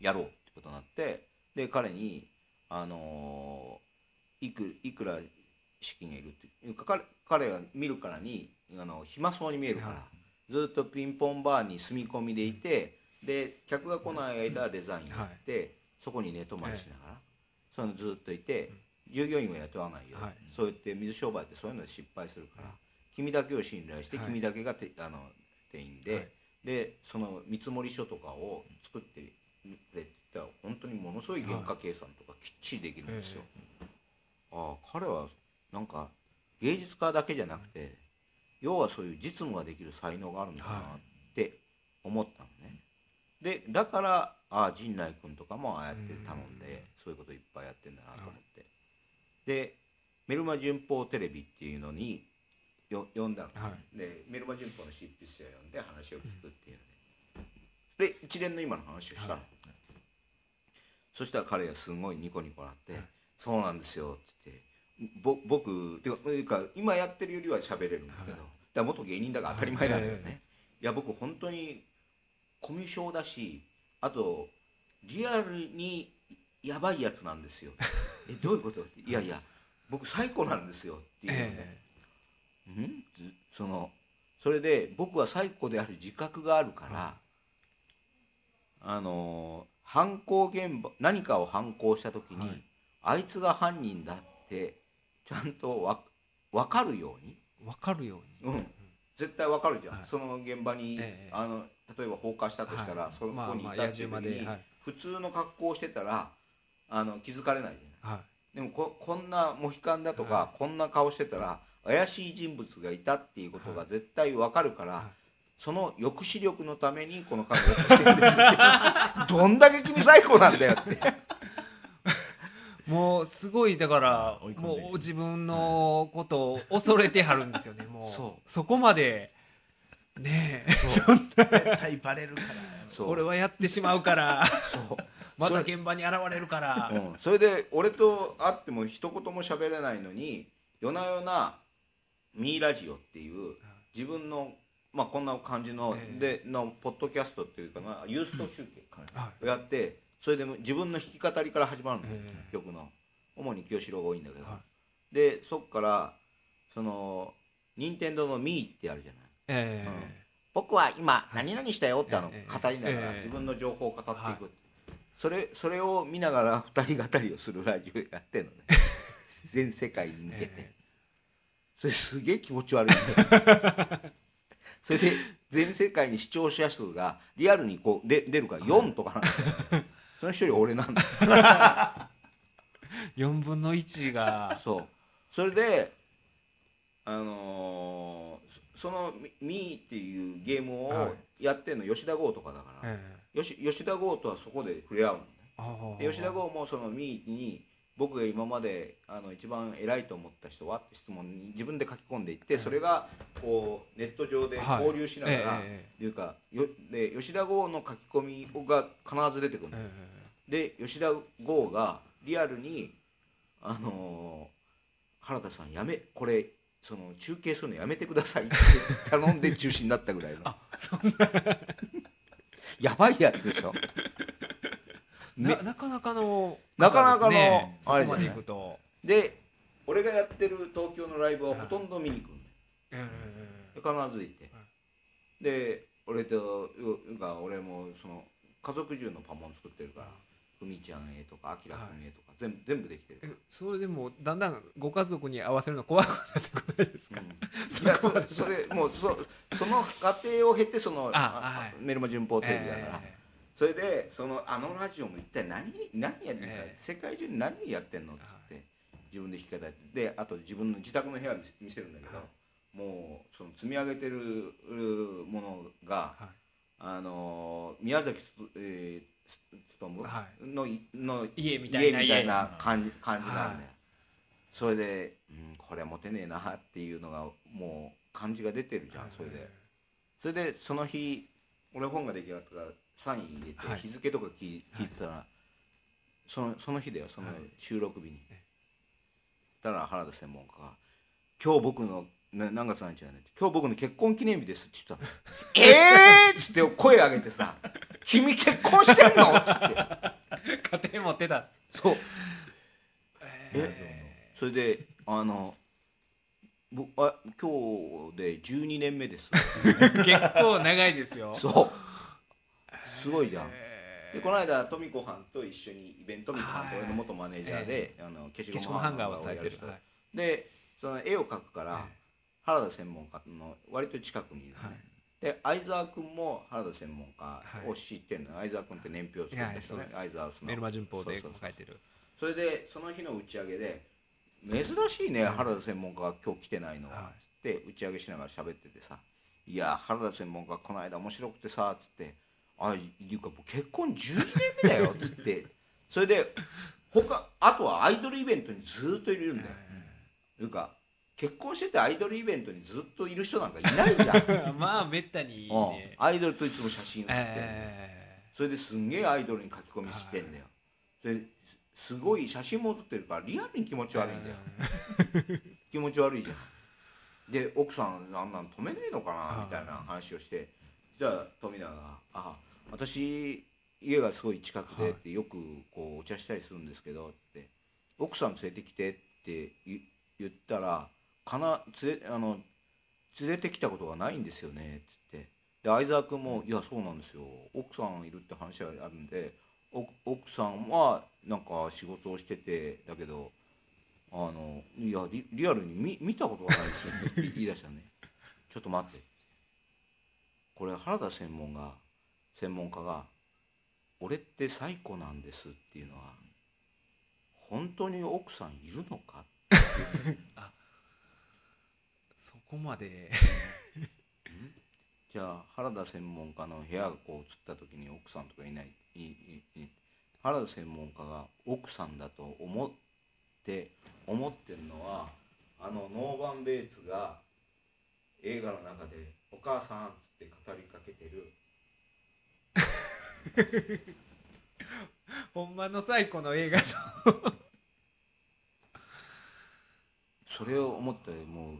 やろうってことになってで彼にあのーいくいくら資金がいるっていうか彼彼が見るからにあの暇そうに見えるから、はいずっとピンポンバーに住み込みでいてで客が来ない間はデザインやって、そこに寝泊まりしながら、そういうのずっといて従業員は雇わないよ、はい。そうやって水商売ってそういうので失敗するから、君だけを信頼してはい。君だけがて、あの店員で、はい。でその見積書とかを作ってくれって言ったら本当にものすごい原価計算とかきっちりできるんですよ。ああ彼はなんか芸術家だけじゃなくて要はそういう実務ができる才能があるんだなって思ったのね。でだからああ陣内君とかもああやって頼んでそういうこといっぱいやってんだなと思って。でメルマ旬報テレビっていうのによ呼んだの、はでメルマ旬報の執筆者を呼んで話を聞くっていうのでで一連の今の話をしたの、はい。そしたら彼がすごいニコニコなって「はい。そうなんですよ」って。言ってぼ僕というか今やってるよりは喋れるんですけど、はいだ元芸人だから当たり前なんだよね、はいえいや僕本当にコミュ障だしあとリアルにやばいやつなんですよ。えどういうこと？いやいや僕最高なんですよっていうのね、えうん？ずそのそれで僕は最古である自覚があるから、はあの犯行現場何かを犯行した時に、はい。あいつが犯人だってちゃんとわ分かるように、え分かるように。うん、絶対分かるじゃん、はい。その現場に、ええあの例えば放火したとしたら、はい。そこにいたっていう時に、普通の格好をしてたらあの気づかれないじゃない。はい。でもここんなモヒカンだとか、はこんな顔してたら怪しい人物がいたっていうことが絶対わかるから、はい。その抑止力のためにこの格好をしてるんですって。どんだけ君最高なんだよってもうすごいだからもう自分のことを恐れてはるんですよねもう。そそこまでねえ。絶対バレるから。俺はやってしまうから。そう。また現場に現れるから。うん、それで俺と会っても一言も喋れないのに夜な夜な「ミーラジオ」っていう自分の、まあ、こんな感じの,、えでのポッドキャストっていうかなユースト中継をやってそれで自分の弾き語りから始まるの、ええ曲の。主に清志郎が多いんだけど、はでそっからその任天堂の「ミー」ってあるじゃない。え僕は今何々したよってあのええ語りながらええ。自分の情報を語っていく、はい。それそれを見ながら二人語りをするラジオやってるのね。全世界に向けて、えそれすげえ気持ち悪い。んだよそれで全世界に視聴者数がリアルにこうで出るから4とかなんだよ その一人俺なんだ。よ4分の1が。そう。それであのーそそのミ「ミー」っていうゲームはをやってるの吉田剛とかだから、えよし吉田剛とはそこで触れ合うのね。えで吉田剛もそのミーに僕が今まであの一番偉いと思った人はって質問に自分で書き込んでいってそれがこうネット上ではい。交流しながら、ええっていうかよで吉田剛の書き込みが必ず出てくるで吉田剛がリアルに「あのー原田さんやめこれその中継するのやめてください」って頼んで中止になったぐらいの。やばいやつでしょ。ねななかなかのなかなかのあれじゃで俺がやってる東京のライブはほとんど見に来るのえで必ず行って、で俺とうが俺もその家族中のパモン作ってるからふみちゃんへとかあきらくんへとか、全部全部できてる。ええそれでもだんだんご家族に合わせるの怖くなってこないですか？いやそそれもうそその過程を経てそのあはい。メルマ旬報テレビだから、えそれでそのあのラジオも一体何何やってんの、ええ。世界中に何やってんのっつって自分で弾き語ってであと自分の自宅の部屋見せるんだけど、はい。もうその積み上げてるうものが、はい。あの宮崎つ、えー、の,、の家みたいな家みたい家な感じ感じなんだよ、はい。それで、うん、これはモテねえなっていうのがもう感じが出てるじゃん、それで。それでその日俺本が出来上がったからサイン入れて、はい。日付とか聞い聞いてたら、そのその日だよそのはい。収録日に、えたら原田専門家が「今日僕のな何月何日だね」今日僕の結婚記念日です」って言ったの「えー!」っつって声上げてさ「君結婚してんの?」っつって。家庭持ってた。そう。えそれであの僕あ今日で12年目です。ー 結構長いですよ。そうすごいじゃん。えー。でこの間トミコはんと一緒にイベントみたいなはい。俺の元マネージャーで、あの消しゴムハンガーををやる。人されてるはい。でその絵を描くから、え原田専門家の割と近くにいるで相沢君も原田専門家を知ってんの、相沢君って年表を作ってる人ね。相沢そのメルマ旬報でいてる。それでその日の打ち上げで珍しいね、はい。原田専門家が今日来てないのは、はい。つって打ち上げしながら喋っててさ「いや原田専門家この間面白くてさ」つって「あいうかもう結婚12年目だよ」つって。それで他あとはアイドルイベントにずっといるんだよ、いうか結婚しててアイドルイベントにずっといる人なんかいないじゃん。まあめったにね。アイドルといつも写真写って、えそれですんげえアイドルに書き込みしてんだよ、それすごい写真も写ってるからリアルに気持ち悪いんだよ、気持ち悪いじゃん。で奥さんあんなん止めねえのかはい。なみたいな話をしてそしたら富永が「あ私家がすごい近くでってよくこうお茶したりするんですけど」って「奥さん連れてきて」って言言ったらかな連れあの連れてきたことがないんですよね」っつって。で相沢君も「いやそうなんですよ。奥さんいるって話があるんでお奥さんはなんか仕事をしててだけどあのいやリリアルに見見たことがないですよねって言い出したね。ちょっと待ってこれ原田専門が専門家が「俺って最古なんです」っていうのは本当に奥さんいるのか？そこまで。じゃあ原田専門家の部屋がこう映った時に奥さんとかいないいいい原田専門家が奥さんだと思って思ってるのはあのノーバン・ベイツが映画の中で「お母さん」って語りかけてる。ほんまの最古の映画の。それを思ってもう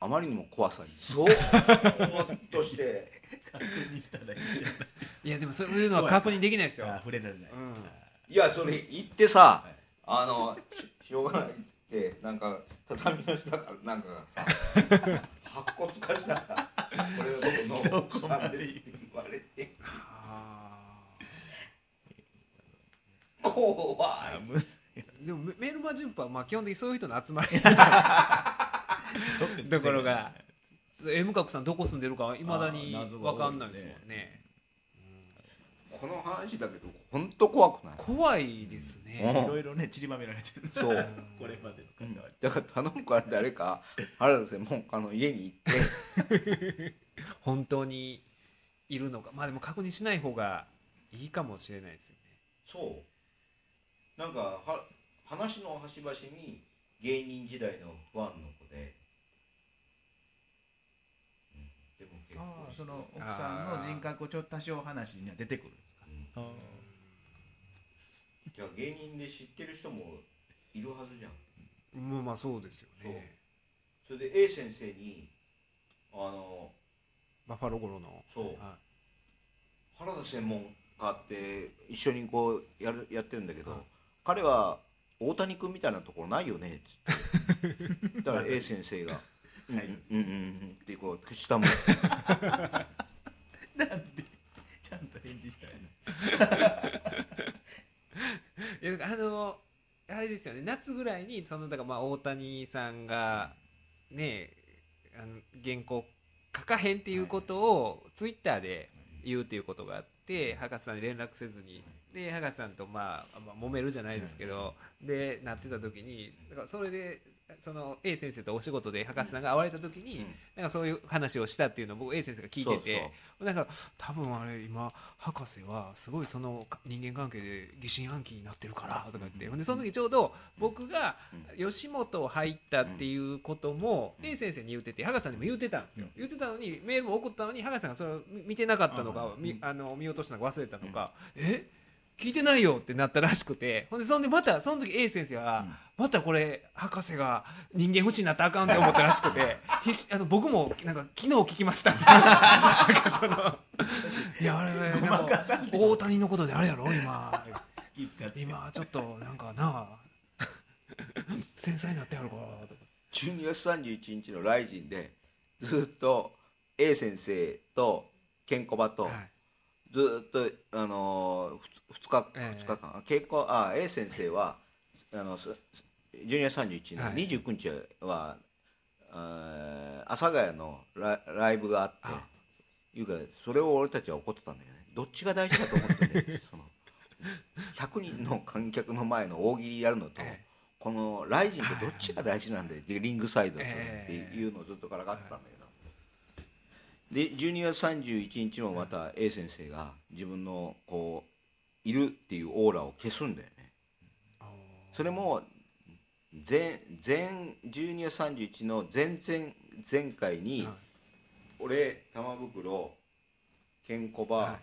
あまりにも怖さに。ゾーッとして。確認したらいいんじゃないいやでもそういうのは確認できないですよ。あ触れられない、うん。いやそれ言ってさ、はいあのししょうがないってなんか畳の下からなんかがさ 白骨化したさこれをどどこまで言われてあ怖い。でもメメルマ旬報はまあ基本的にそういう人の集まり。ところが。M 角さんどこ住んでるかいまだに分かんないですもんねこの話だけど本当怖くない？怖いですうねん。いろいろね散りばめられてる。そう。これまでの関わり。だから頼むから誰か原田専門家の家に行って。本当にいるのか。まあでも確認しない方がいいかもしれないですよね。そう。なんかは話の端々に芸人時代のファンの子で、うん、でも結ああ構その奥さんの人格をちょっと多少話には出てくるんですか？うん。あじゃあ芸人で知ってる人もいるはずじゃん。まあまあそうですよね。それで A 先生にあのバッファローゴロの。そう。は原田専門家って一緒にこうやるやってるんだけど、はい。彼は大谷君みたいなところないよねっつって。だから A 先生が「うんはい。うんうんうん」ってこう下も。なんでちゃんと返事したいの？いやあのあれですよね。夏ぐらいにそのだからまあ大谷さんがねあの原稿書かへんっていうことをツイッターで言うっていうことがあって博士さんに連絡せずに。で博士さんとまあ、まあ、揉めるじゃないですけど。でなってた時にだからそれでその A 先生とお仕事で博士さんが会われた時に、なんかそういう話をしたっていうのを僕 A 先生が聞いててなんか多分あれ今博士はすごいその人間関係で疑心暗鬼になってるからとか言って。ほん。でその時ちょうど僕が吉本を入ったっていうこともうん。A 先生に言ってて博士さんにも言ってたんですよ。言ってたのにメールも送ったのに博士さんがそれを見てなかったのかあの見落としたのか忘れたのか。え？聞いてないよってなったらしくて。ほんでそんでまたその時 A 先生は、またこれ博士が人間不信になったらあかんって思ったらしくて あの僕もなんか昨日聞きました。なんかその。いやあれ大谷のことであれやろ今。今ちょっとなんかな繊細になってやるか。らとか12月31日のライジンでずっと A 先生とケンコバとはい。ずっと、あのー、2, 日ええ。二日間。ケンコあ A 先生はあのす12月31日のはい。29日は、あー阿佐ヶ谷のライライブがあってあ。いうかそれを俺たちは怒ってたんだよね。どっちが大事だと思ってね その100人の観客の前の大喜利やるのと、えこのライジンってどっちが大事なんだよでリングサイドとってええいうのをずっとからかってたんだけど、で12月31日もまた A 先生が自分のこういるっていうオーラを消すんだよね。それも前前12月31の前々前回に、はい。俺玉袋ケンコバ、は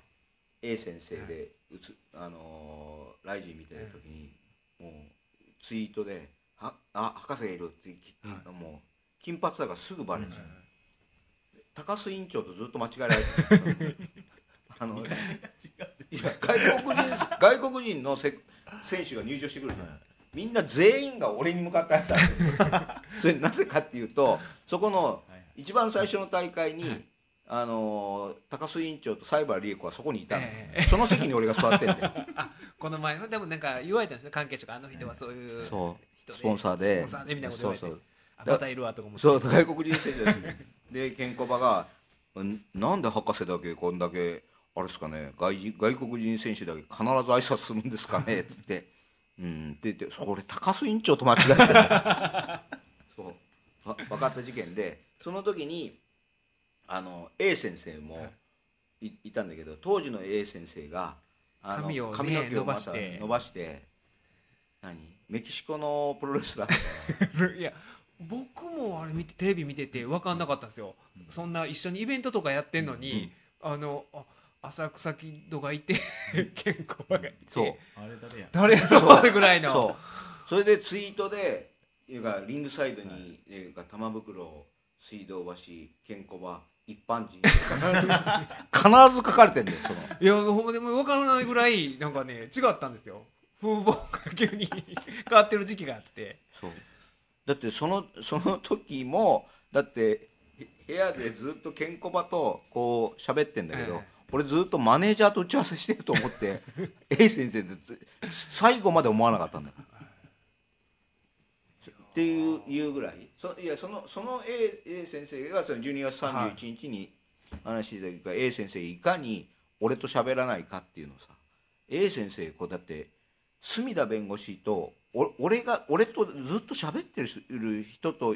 い。A 先生でうつ、あのーライジン見てる時に、もうツイートで「はあ博士がいる」ってき、はもう金髪だからすぐバレちゃう、はい高須委員長とずっと間違えられてる。あのいや外国人 外国人のせ選手が入場してくるじゃん、みんな全員が俺に向かって挨拶 それなぜかっていうとそこの一番最初の大会に、はい。あのー高須委員長と西原理恵子はそこにいたんだよ、え。その席に俺が座ってんだよ。この前でもなんか言われたんですよ。関係者があの人はそういうそう。スポンサーで。スポンサーでみたいなこと言われて。そうそう。あまたいるわとか思ってそう外国人選手ですでケンコバがんなんで博士だけこんだけあれですかね外人外国人選手だけ必ず挨拶するんですかねっ つって「うん」って言ってそれ高須委員長と間違えてる そう。わ分かった事件でその時にあの A 先生もい。いたんだけど当時の A 先生があの髪をね髪の毛をまた伸ばして。伸ばして何？メキシコのプロレスラー？いや僕もあれ見てテレビ見てて分かんなかったんですよ、そんな一緒にイベントとかやってんのに、あのあ浅草キッドがいて健康がいて。そう。あれ誰や？誰やろうぐらいの。そう。それでツイートでいうかリングサイドに、い。うか玉袋水道橋ケンコバ一般人。必 ず必ず書かれてんだよその。いやほんまでも分からないぐらいなんかね違ったんですよ。風貌が急に 変わってる時期があって。そう。だってそのその時もだって部屋でずっとケンコバとこう喋ってんだけど、ええ俺ずっとマネージャーと打ち合わせしてると思って A 先生で最後まで思わなかったんだよ。っていういうぐらい。そいやそのその A, A 先生がその12月31日に話してたけど、A 先生いかに俺と喋らないかっていうのをさ A 先生こうだって隅田弁護士とお俺が俺とずっと喋ってる人と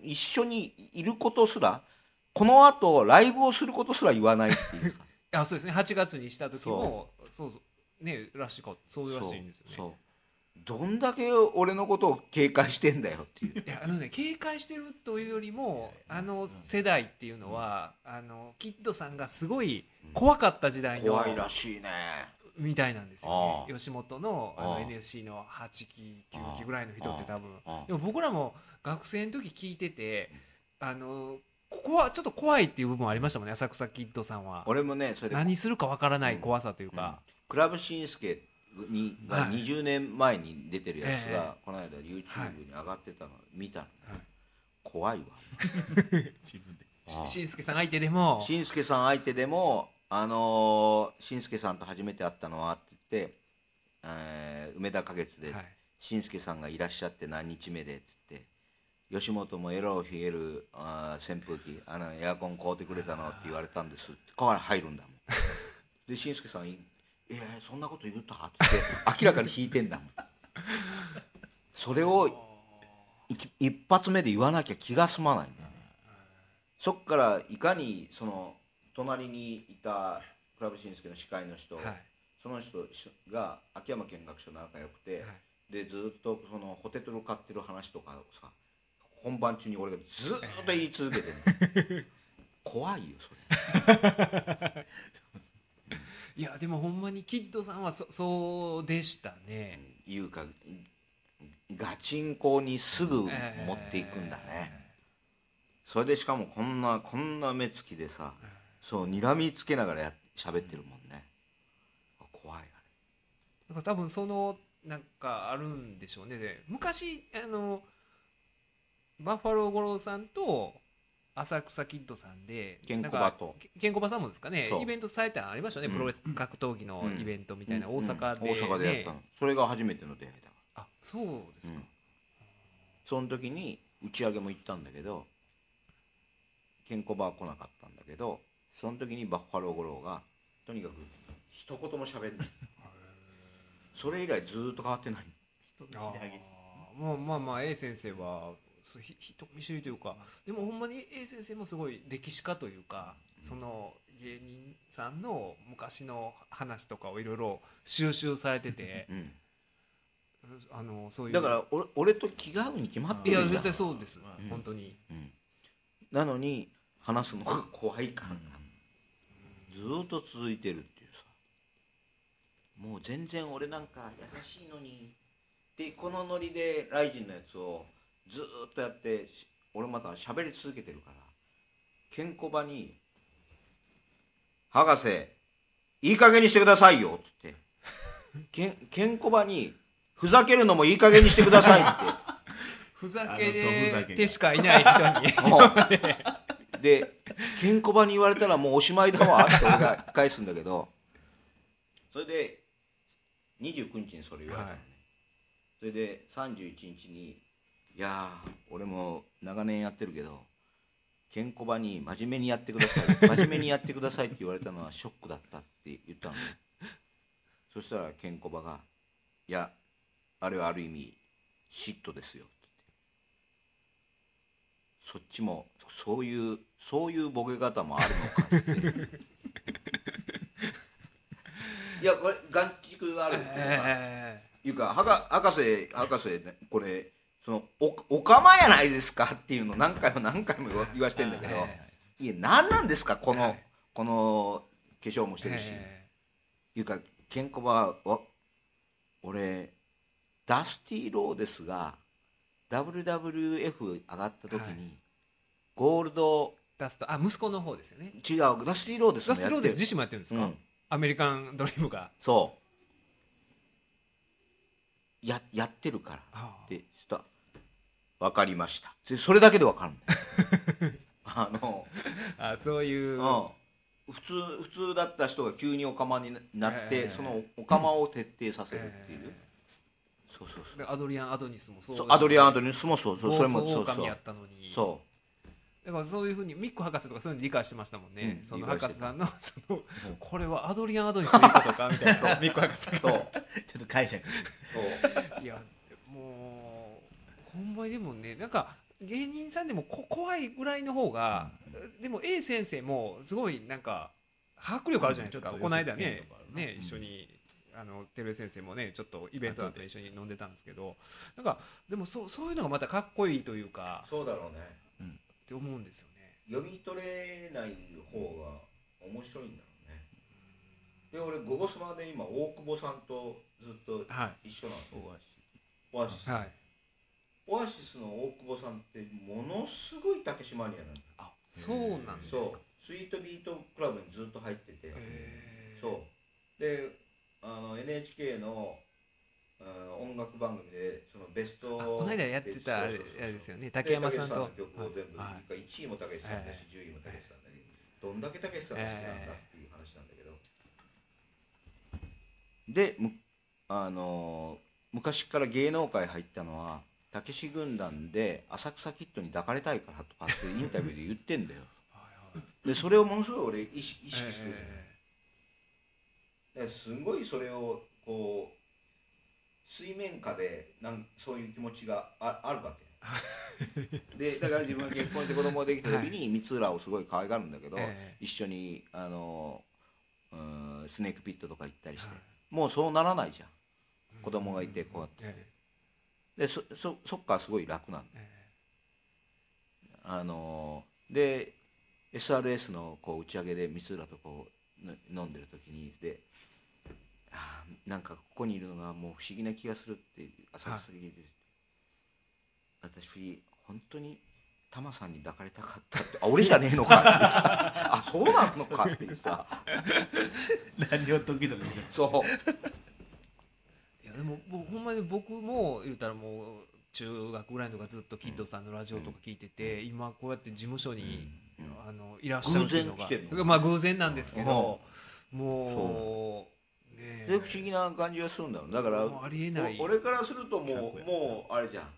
一緒にいることすらこのあとライブをすることすら言わないっていうさあそうですね。8月にした時もそう。そうねらしいかそうらしいんですよね。どんだけ俺のことを警戒してんだよっていう。いやあのね警戒してるというよりもあの世代っていうのは、あのキッドさんがすごい怖かった時代の怖いらしいね。みたいなんですよね。吉本のあの NSC の8期9期ぐらいの人って多分。でも僕らも学生の時聞いててあのここはちょっと怖いっていう部分ありましたもんね浅草キッドさんは。俺もねそれで何するかわからない怖さといううん。か、クラブしんすけにがはい。20年前に出てるやつえがこの間 YouTube に上がってたの見たの、はい。怖いわ。自分で。しんすけさん相手でも。しんすけさん相手でもあのーしんすけさんと初めて会ったのはって言って、えー梅田花月で、はい。しんすけさんがいらっしゃって何日目でって言って吉本もエロを冷えるあー扇風機あのエアコン買うてくれたのって言われたんです。ってから入るんだもん。でしんすけさんい「えー、そんなこと言った?」って言って明らかに引いてんだもん。それを一発目で言わなきゃ気が済まないんだよそっからいかにその隣にいたクラブしんすけの司会の人、はい。その人が秋山見学所仲良くて、でずっとそのホテトル買ってる話とかをさ本番中に俺がずっと言い続けてる、怖いよそいやでもほんまにキッドさんはそそうでしたれね、いうかガチンコにすぐ持っていくんだね、それでしかもこんなこんな目つきでさそう睨みつけながらや喋ってるもんね。怖いあだから多分そのなんかあるんでしょうね。で昔あのバッファロー五郎さんと浅草キッドさんでケンコバと。ケケンコバさんもですかね。イベントされたのありましたね、うん。プロレス格闘技のイベントみたいな、れ大阪で、うん。大阪でやったの、それが初めての出会いだわあそうですか、うん。その時に打ち上げも行ったんだけどケンコバは来なかったんだけどその時にバッファロー五郎がとにかく一言も喋んない。それ以来ずーっと変わってない。人あ見知り激しいー。まあまあまあ A 先生はそうひ人見知りというかでもほんまに A 先生もすごい歴史家というかその芸人さんの昔の話とかをいろいろ収集されててうん。あのそういう。だから俺俺と気が合うに決まってるいや絶対そうです、うん。本当に。うん。なのに話すのが怖い感がずーっと続いてるっていうさ。もう全然俺なんか優しいのに。でこのノリでライジンのやつをずーっとやってし俺また喋り続けてるからケンコバに「博士いい加減にしてくださいよ」っつって。ケンケンコバに「ふざけるのもいい加減にしてください」ってふざけあのどふざけがでしかいない人に。でケンコバに言われたらもうおしまいだわって俺が返すんだけどそれで29日にそれ言われたのね、はい。それで31日に「いやー俺も長年やってるけどケンコバに真面目にやってください。真面目にやってください」って言われたのはショックだったって言ったのね。そしたらケンコバが「いやあれはある意味嫉妬ですよ」って。そっちもそういうそういうボケ方もあるのかって。いやこれ含蓄があるっていうさ、え。いうか博士博士ねこれそのおおかまやないですかっていうの何回も何回も言わしてんだけど、えいや何なんですかこの、はいこの化粧もしてるし、えいうかケンコバは俺ダスティ・ローデスが WWF 上がった時に、はい。ゴールドダストあ息子の方ですよね。違うダスティ・ローデスダスティローデスる自身もやってるんですか、うん。アメリカンドリームが。そう。ややってるからで分かりました。でそれだけで分かるんだよあの、あそういう、うん、普通普通だった人が急にオカマになって、ええ。そのオカマを徹底させるっていう、えそうそうーでアドリアン・アドニスもそうそうそうアドリアン・アドニニスもそう。そう暴それも走そうそう。そだからそういうふうにミック博士とかそういうの理解してましたもんね、うんその博士さんのそのこれはアドリアン・アドニスのことかみたいな。そう。ミック博士がうそう。ちょっと解釈。そういやもうほんまにでもねなんか芸人さんでもこ怖いぐらいの方が、でも A 先生もすごいなんか迫力あるじゃないですか、この間ねねうん。一緒に。あの照井先生もねちょっとイベントだって一緒に飲んでたんですけど。なんかでもそうそういうのがまたかっこいいというかそうだろうね。って思うんですよね。読み取れない方が面白いんだろうね。で俺「ゴゴスマ」で今大久保さんとずっとは一緒なのオアシスオアシス、い、はい、オアシスの大久保さんってものすごい竹島マニアなの。あそうなんですか。そう。スイートビートクラブにずっと入ってて、そう。であの NHK のあ音楽番組でそのベストあこの間やってたあれですよね。竹山さんと。で竹内の曲を全部、はい。はい1位も竹内さんだし、10位も竹内さんだけどどんだけ竹内さんが好きなんだっていう話なんだけど、でむあのー昔から芸能界入ったのはたけし軍団で浅草キッドに抱かれたいからとかってインタビューで言ってんだよ。でそれをものすごい俺意識意識する、えですごいそれをこう水面下でなんそういう気持ちがああるわけ。でだから自分が結婚して子供ができた時に 光浦をすごい可愛がるんだけど、え一緒にあのうんスネークピットとか行ったりして、はい。もうそうならないじゃん。ー子供がいてこうやってえでそそそっからすごい楽なんだ。ええ。あので SRS のこう打ち上げで光浦とこうぬ飲んでる時にであーなんかここにいるのがもう不思議な気がするって浅草で聞い。て、私本当にタマさんに抱かれたかったってあ俺じゃねえのかって。さあそうなのかってさ。何を時々そうでも僕ほんまに僕も言うたらもう中学ぐらいのとかずっとキッドさんのラジオとか聞いてて、今こうやって事務所に、うん。あのいらっしゃるっていうのが偶然来てるのまあ偶然なんですけど、もうねで不思議な感じがするんだろうだからありえない。お俺からするともうもうあれじゃん。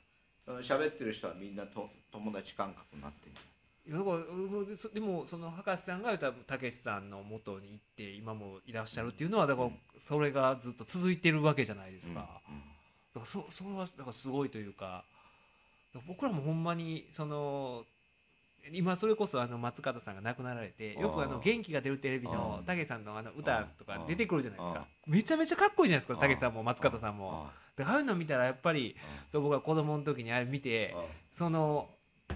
喋ってる人はみんなと友達感覚になってるいやだからうんでもその博士さん。がたけしさんの元に行って今もいらっしゃるっていうのはだからうん。それがずっと続いてるわけじゃないですうん。か。だからそそれはだからすごいというか僕らもほん。まにその今それこそあの松方さんが亡くなられてよくあの元気が出るテレビのうんたけしさんのあの歌とか出てくるじゃないですあかめちゃめちゃかっこいいじゃないですかたけしさんも松方さんもでああいうの見たらやっぱりそう僕は子供の時にあれ見てその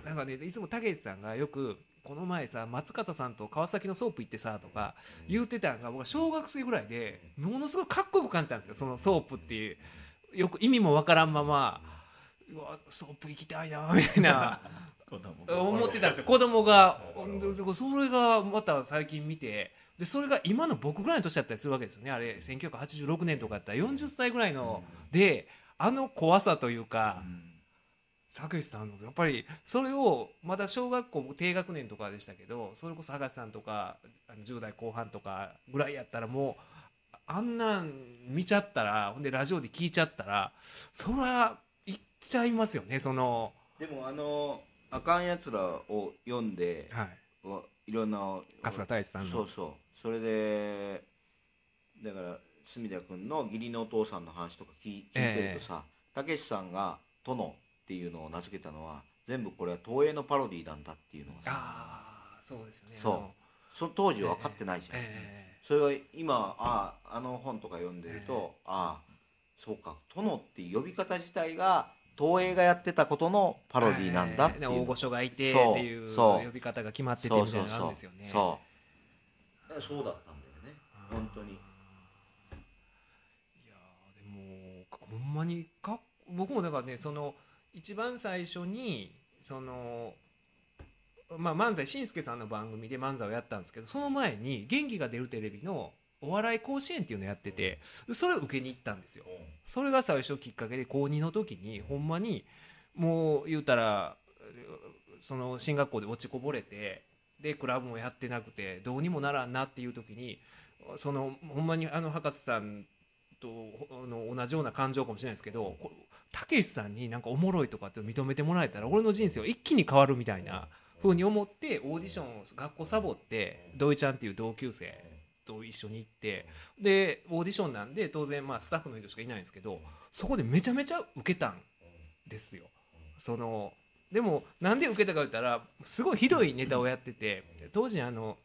なんかねいつもたけしさんがよくこの前さ松方さんと川崎のソープ行ってさとか言うてたんが僕は小学生ぐらいでものすごいかっこよく感じたんですよ。そのソープっていうよく意味もわからんまま。うわソープ行きたいなみたいな。子供が思ってたんですよ。子供がでそれがまた最近見てでそれが今の僕ぐらいの年だったりするわけですよね。あれ1986年とかだったら40歳ぐらいのであの怖さというかたけしさんの。やっぱりそれをまだ小学校低学年とかでしたけどそれこそ博士さんとかあの10代後半とかぐらいやったらもうあんなん見ちゃったらほんでラジオで聞いちゃったらそりゃ行っちゃいますよねその。でもあの「あかんやつら」を読んではい。わいろんな春日太一さんの。そうそう。それでだから隅田君の義理のお父さんの話とか聞い聞いてるとさたけしさんが「殿」っていうのを名付けたのは全部これは東映のパロディーなんだっていうのがさ。ああそうですよね。そう。その当時は分かってないじゃん、えそれは今ああの本とか読んでると、ああそうか殿って呼び方自体が東映がやってたことのパロディーなんだっていう。の、え大御所がいてそうっていう呼び方が決まっててそうみたいなのあるんそうそうですよね。そうそう。だったんだよね。本当に。いやーでもほんまにか僕もだからねその一番最初にそのまあ漫才しんすけさんの番組で漫才をやったんですけどその前に「元気が出るテレビ」のお笑い甲子園っていうのをやっててそれを受けに行ったんですよ。それが最初きっかけで高2の時にほんまにもう言うたらその進学校で落ちこぼれてでクラブもやってなくてどうにもならんなっていう時にそのほんまにあの博士さんとあの同じような感情かもしれないですけどたけしさんになんかおもろいとかって認めてもらえたら俺の人生は一気に変わるみたいな風に思ってオーディションを学校サボって土井ちゃんっていう同級生と一緒に行ってでオーディションなんで当然まあスタッフの人しかいないんですけどそこでめちゃめちゃ受けたんですよ。そのでもなんで受けたか言ったらすごいひどいネタをやってて当時あの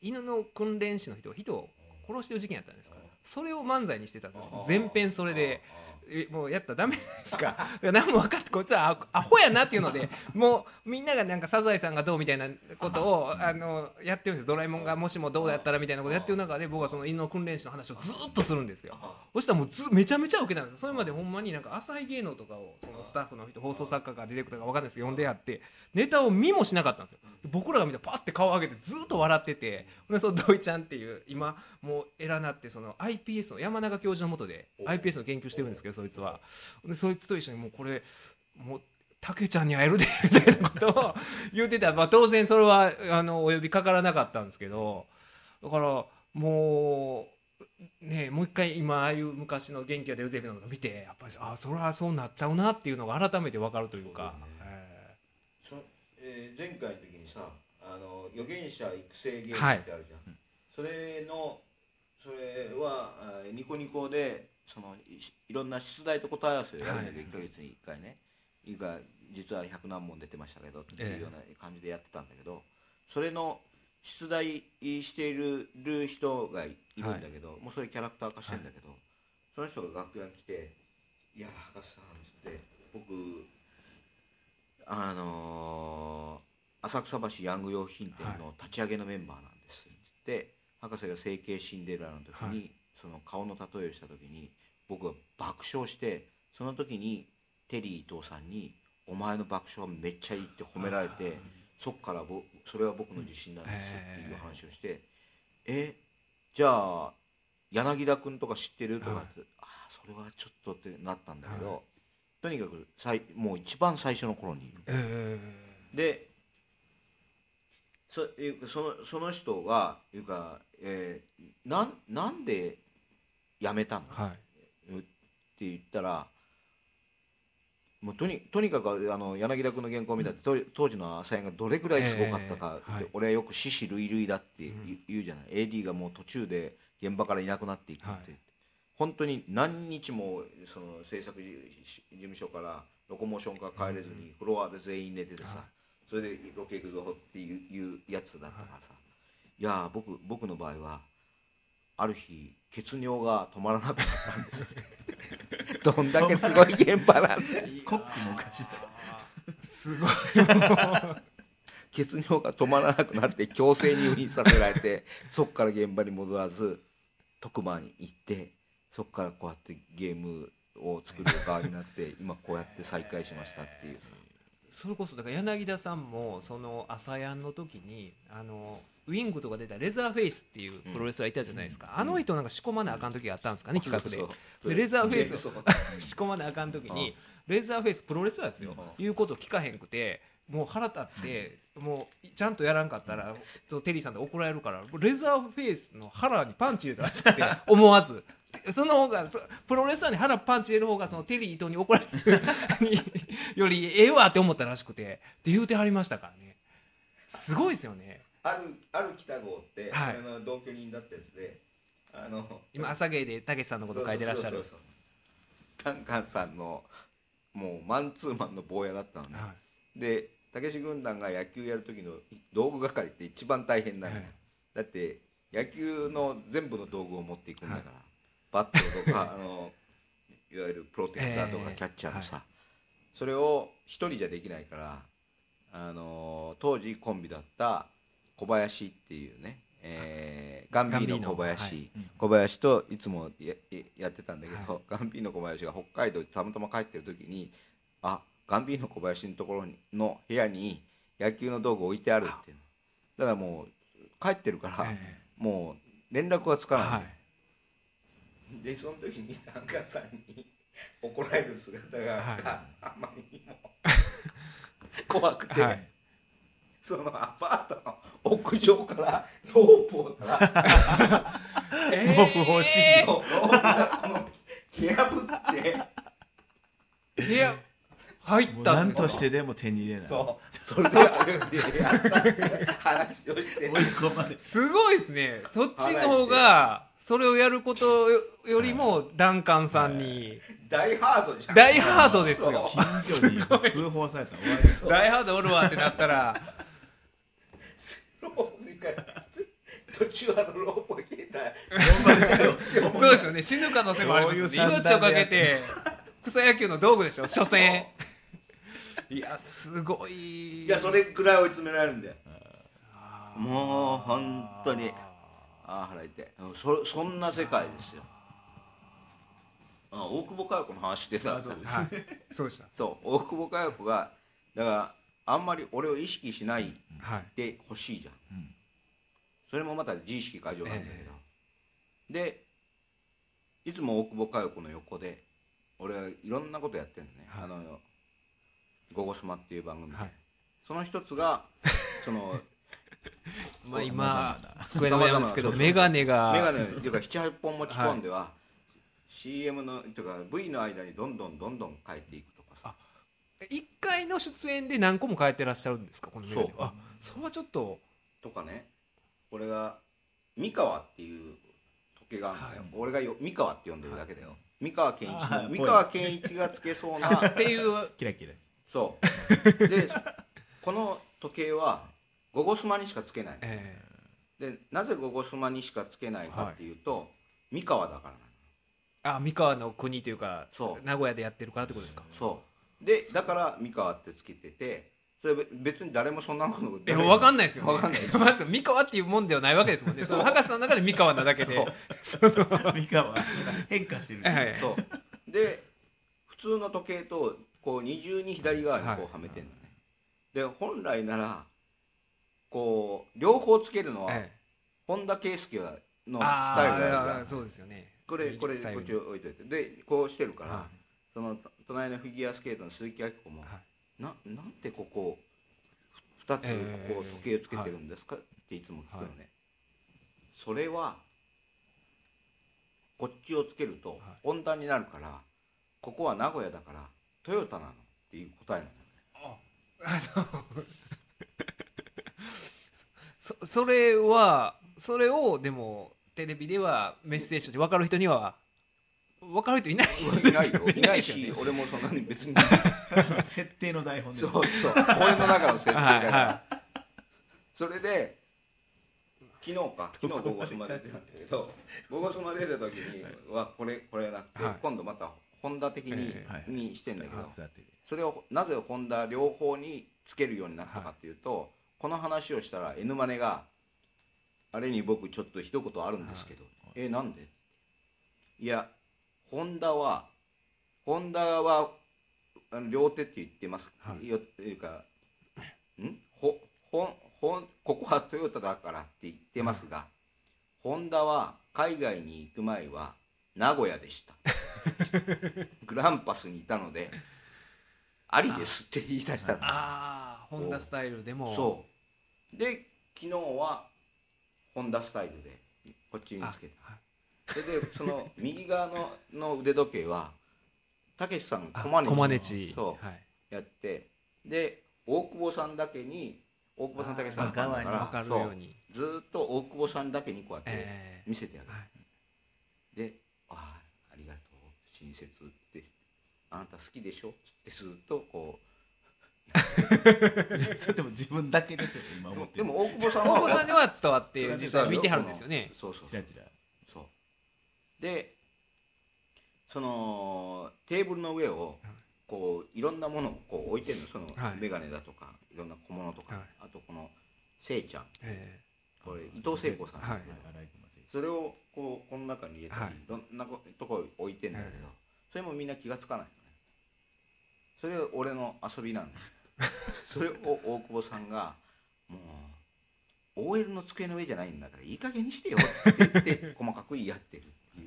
犬の訓練士の人人殺してる事件やったんですか？らそれを漫才にしてたんです全編それで。えもうやったらダメですか？何も分かってこいつはアアホやなっていうので もうみんながなんかサザエさんがどうみたいなことをあのやってるんですドラえもんがもしもどうやったらみたいなことやってる中で僕はその犬の訓練士の話をずっとするんですよ。そしたらもうずめちゃめちゃ受けたんですよ。それまでほんまになんか朝日芸能とかをそのスタッフの人放送作家かディレクターか分かんないですけど呼んでやってネタを見もしなかったんですよ。で僕らが見たらパッて顔上げてずっと笑っててでその土井ちゃんっていう今もう偉なってその iPS の山中教授のもとで iPS の研究してるんですけどそいつは。でそいつと一緒にもうこれもうたけちゃんに会えるで みたいなことを言ってた、まあ、当然それはあのお呼びかからなかったんですけどだからもうねもう一回今ああいう昔の元気が出るテレビのの見てやっぱりあそれはそうなっちゃうなっていうのが改めて分かるというか。えそえー前回の時にさあの預言者育成ゲームってあるじゃん、それのそれはあニコニコでそのいいろんな出題と答え合わせをやるんだけど、1ヶ月に1回ね。いいか実は100何問出てましたけどっていうような感じでやってたんだけど、それの出題しているる人がいるんだけど、もうそれキャラクター化してるんだけど、その人が楽屋に来て「いや博士さん」っつって僕あのー浅草橋ヤング用品店の立ち上げのメンバーなんですって博士が整形シンデレラの時に、はい。その顔の例えをした時に僕は爆笑してその時にテリー伊藤さんに「お前の爆笑はめっちゃいい」って褒められてそっからぼそれは僕の自信なんですっていう話をして「えじゃあ柳田君とか知ってる?」とかって「ああそれはちょっと」ってなったんだけど、はい。とにかくさいもう一番最初の頃にえでそそのその人がいうか、えーなんなんで辞めたの、はい。って言ったらもうとにとにかくあの柳田君の原稿を見たって、と当時の朝やがどれぐらいすごかったか、ええはい。で俺はよく死死類類だって言う,、じゃない？AD がもう途中で現場からいなくなっていくって、はい。本当に何日もその制作事事務所からロコモーションから帰れずにフロアで全員寝ててさ、はいそれでロケ行くぞっていうやつだったからさ、い、やー僕僕の場合はある日血尿が止まらなくなったんです。どんだけすごい現場なんだ。コックもおかしいすごい血尿が止まらなくなって強制入院させられて そこから現場に戻らず特番に行ってそこからこうやってゲームを作る側になって今こうやって再開しましたっていうさそれこそだから柳田さんもその朝やんの時にあのウィングとか出たレザーフェイスっていうプロレスラーいたじゃないですか、あの人なんか仕込まなあかん時があったんですかね、企画で。でレザーフェイス 仕込まなあかん時にレザーフェイスプロレスラーですよ、うん。言うこと聞かへんくてもう腹立って、もうちゃんとやらんかったら、とテリーさんで怒られるからレザーフェイスの腹にパンチ入れたらしくて 思わず。でその方がそプロレスラーに腹パンチ入れる方がそのテリー伊藤に怒られるよりええわって思ったらしくて。って言うてはりましたからね。すごいですよね。あるある北郷って、はい。同居人だったやつであの今朝芸でたけしさんのこと書いてらっしゃる。カンカンさんのもうマンツーマンの坊やだったのね、はでたけし軍団が野球やる時の道具係って一番大変なのよ、はい。だって野球の全部の道具を持っていくんだから、バットとか あのいわゆるプロテクターとかええ。キャッチャーのさ、はそれを一人じゃできないからあの当時コンビだった小林っていうね、えーガンビーノ小林、はい。小林といつもやややってたんだけど、ガンビーノ小林が北海道にたまたま帰ってる時にあガンビーノ小林のところにの部屋に野球の道具置いてあるっていう。のだからもう帰ってるから、え。もう連絡がつかない、はいでその時にタンカさんに怒られる姿が、はい。あまりにも怖くて、はい。そのアパートの屋上からロープを垂らしてえもう欲しい。ロープがこの破って。部屋入っもうたんですか？何としてでも手に入れない。そう。それであれでやったって話をして。追い込まれて。すごいですね。そっちの方がそれをやることよりもダンカンさんに。大ハードじゃん。大ハードですよ。近所に通報されたら終わりです大ハードおるわってなったら。ロープが途中あのロープが切れたら そうですよね。死ぬ可能性もありますね。命をかけて草野球の道具でしょ所詮いやすごい。いやそれぐらい追い詰められるんだよ。もう本当にああ腹痛い。うんそそんな世界ですよ。あ大久保佳代子の話でさあそうです。はい。そうでした。そう。大久保佳代子がだからあんまり俺を意識しないはい。でほしいじゃん、うん。それもまた自意識過剰なんだけど、でいつも大久保佳代子の横で俺はいろんなことやってるのね、はい。あの「ゴゴスマ」っていう番組で、はい。その一つがその まあ様今机の上なんですけどメガネが。メガネっていうか78本持ち込んでは、CM のっていうか V の間にどんどんどんどん変えていくとかさ。一回の出演で何個も変えてらっしゃるんですかこのそう。あそれはちょっと。とかね。俺が三河っていう時計があるんだよ、はい。俺がよ三河って呼んでるだけだよ。三河健一三河健一がつけそうな。っていう。キラキラそう。でこの時計は「ゴゴスマ」にしかつけない。えでなぜ「ゴゴスマ」にしかつけないかっていうと、三河だからあ三河の国というかそう。名古屋でやってるからってことですか？そう。でだから三河ってつけててそれべ別に誰もそんなことえ分かんないですよ、ね、分かんない まず三河っていうもんではないわけですもんね。その博士の中で三河なだけでそう三河変化してる。はい。そう。で普通の時計とこう二重に左側にこはいうはめてるのね、で本来ならこう両方つけるのはええ。本田圭佑のスあタイルがあるじゃん。あそうですよね。これこれこっち置いといて。でこうしてるから、はその隣のフィギュアスケートの鈴木明子も、はい。ななんでここ2つええこう時計をつけてるんですか、っていつも聞くよね、それはこっちをつけると温暖になるからここは名古屋だからトヨタなのっていう答えなのそそれはそれをでもテレビではメッセージで分かる人には分かる人いない。いないよ。いないし俺もそんなに別に。設定の台本でそうそう。俺の中の設定だから、はいはそれで昨日か。昨日「ゴゴスマ」で出たんだけど「ゴゴスマ」出た時にはこれこれなくて、はい。今度またホンダ的に,、にしてんだけど、それをなぜホンダ両方につけるようになったかっていうと、この話をしたら N マネが「あれに僕ちょっと一言あるんですけど、えなんで?」いやホンダはホンダはあの両手って言ってます、はい。よっていうかん？ほほんほんここはトヨタだからって言ってますが、ホンダは海外に行く前は名古屋でした。グランパスにいたのでありですって言い出したの。ああホンダスタイルでも。そう。で昨日はホンダスタイルでこっちにつけて。あそれでその 右側のの腕時計はたけしさんあコマネチコマネチそうはい。やってで大久保さんだけに大久保さんたけしさんあ側にだ分かるそうようにずーっと大久保さんだけにこうやってえ見せてやる、えはい。で「ああありがとう親切」って「あなた好きでしょ?」ってずっとこそれ でも自分だけですよ今う思って。でも大久保さんは大久保さんには伝わって実際見てはるんですよね。そうそうチラチラそうでそのテーブルの上をこういろんなものをこう置いてるの。そのはい。眼鏡だとかいろんな小物とか、はい。あとこのせいちゃん。えこれ伊藤聖子さん、はい。アライグマ選手それをこうこの中に入れたり、はい。い、ろんなことこ置いてんだけど、はい。それもみんな気がつかないのね。それが俺の遊びなんだそれを大久保さんがもう OL の机の上じゃないんだからいい加減にしてよって言って細かく言い合ってるってい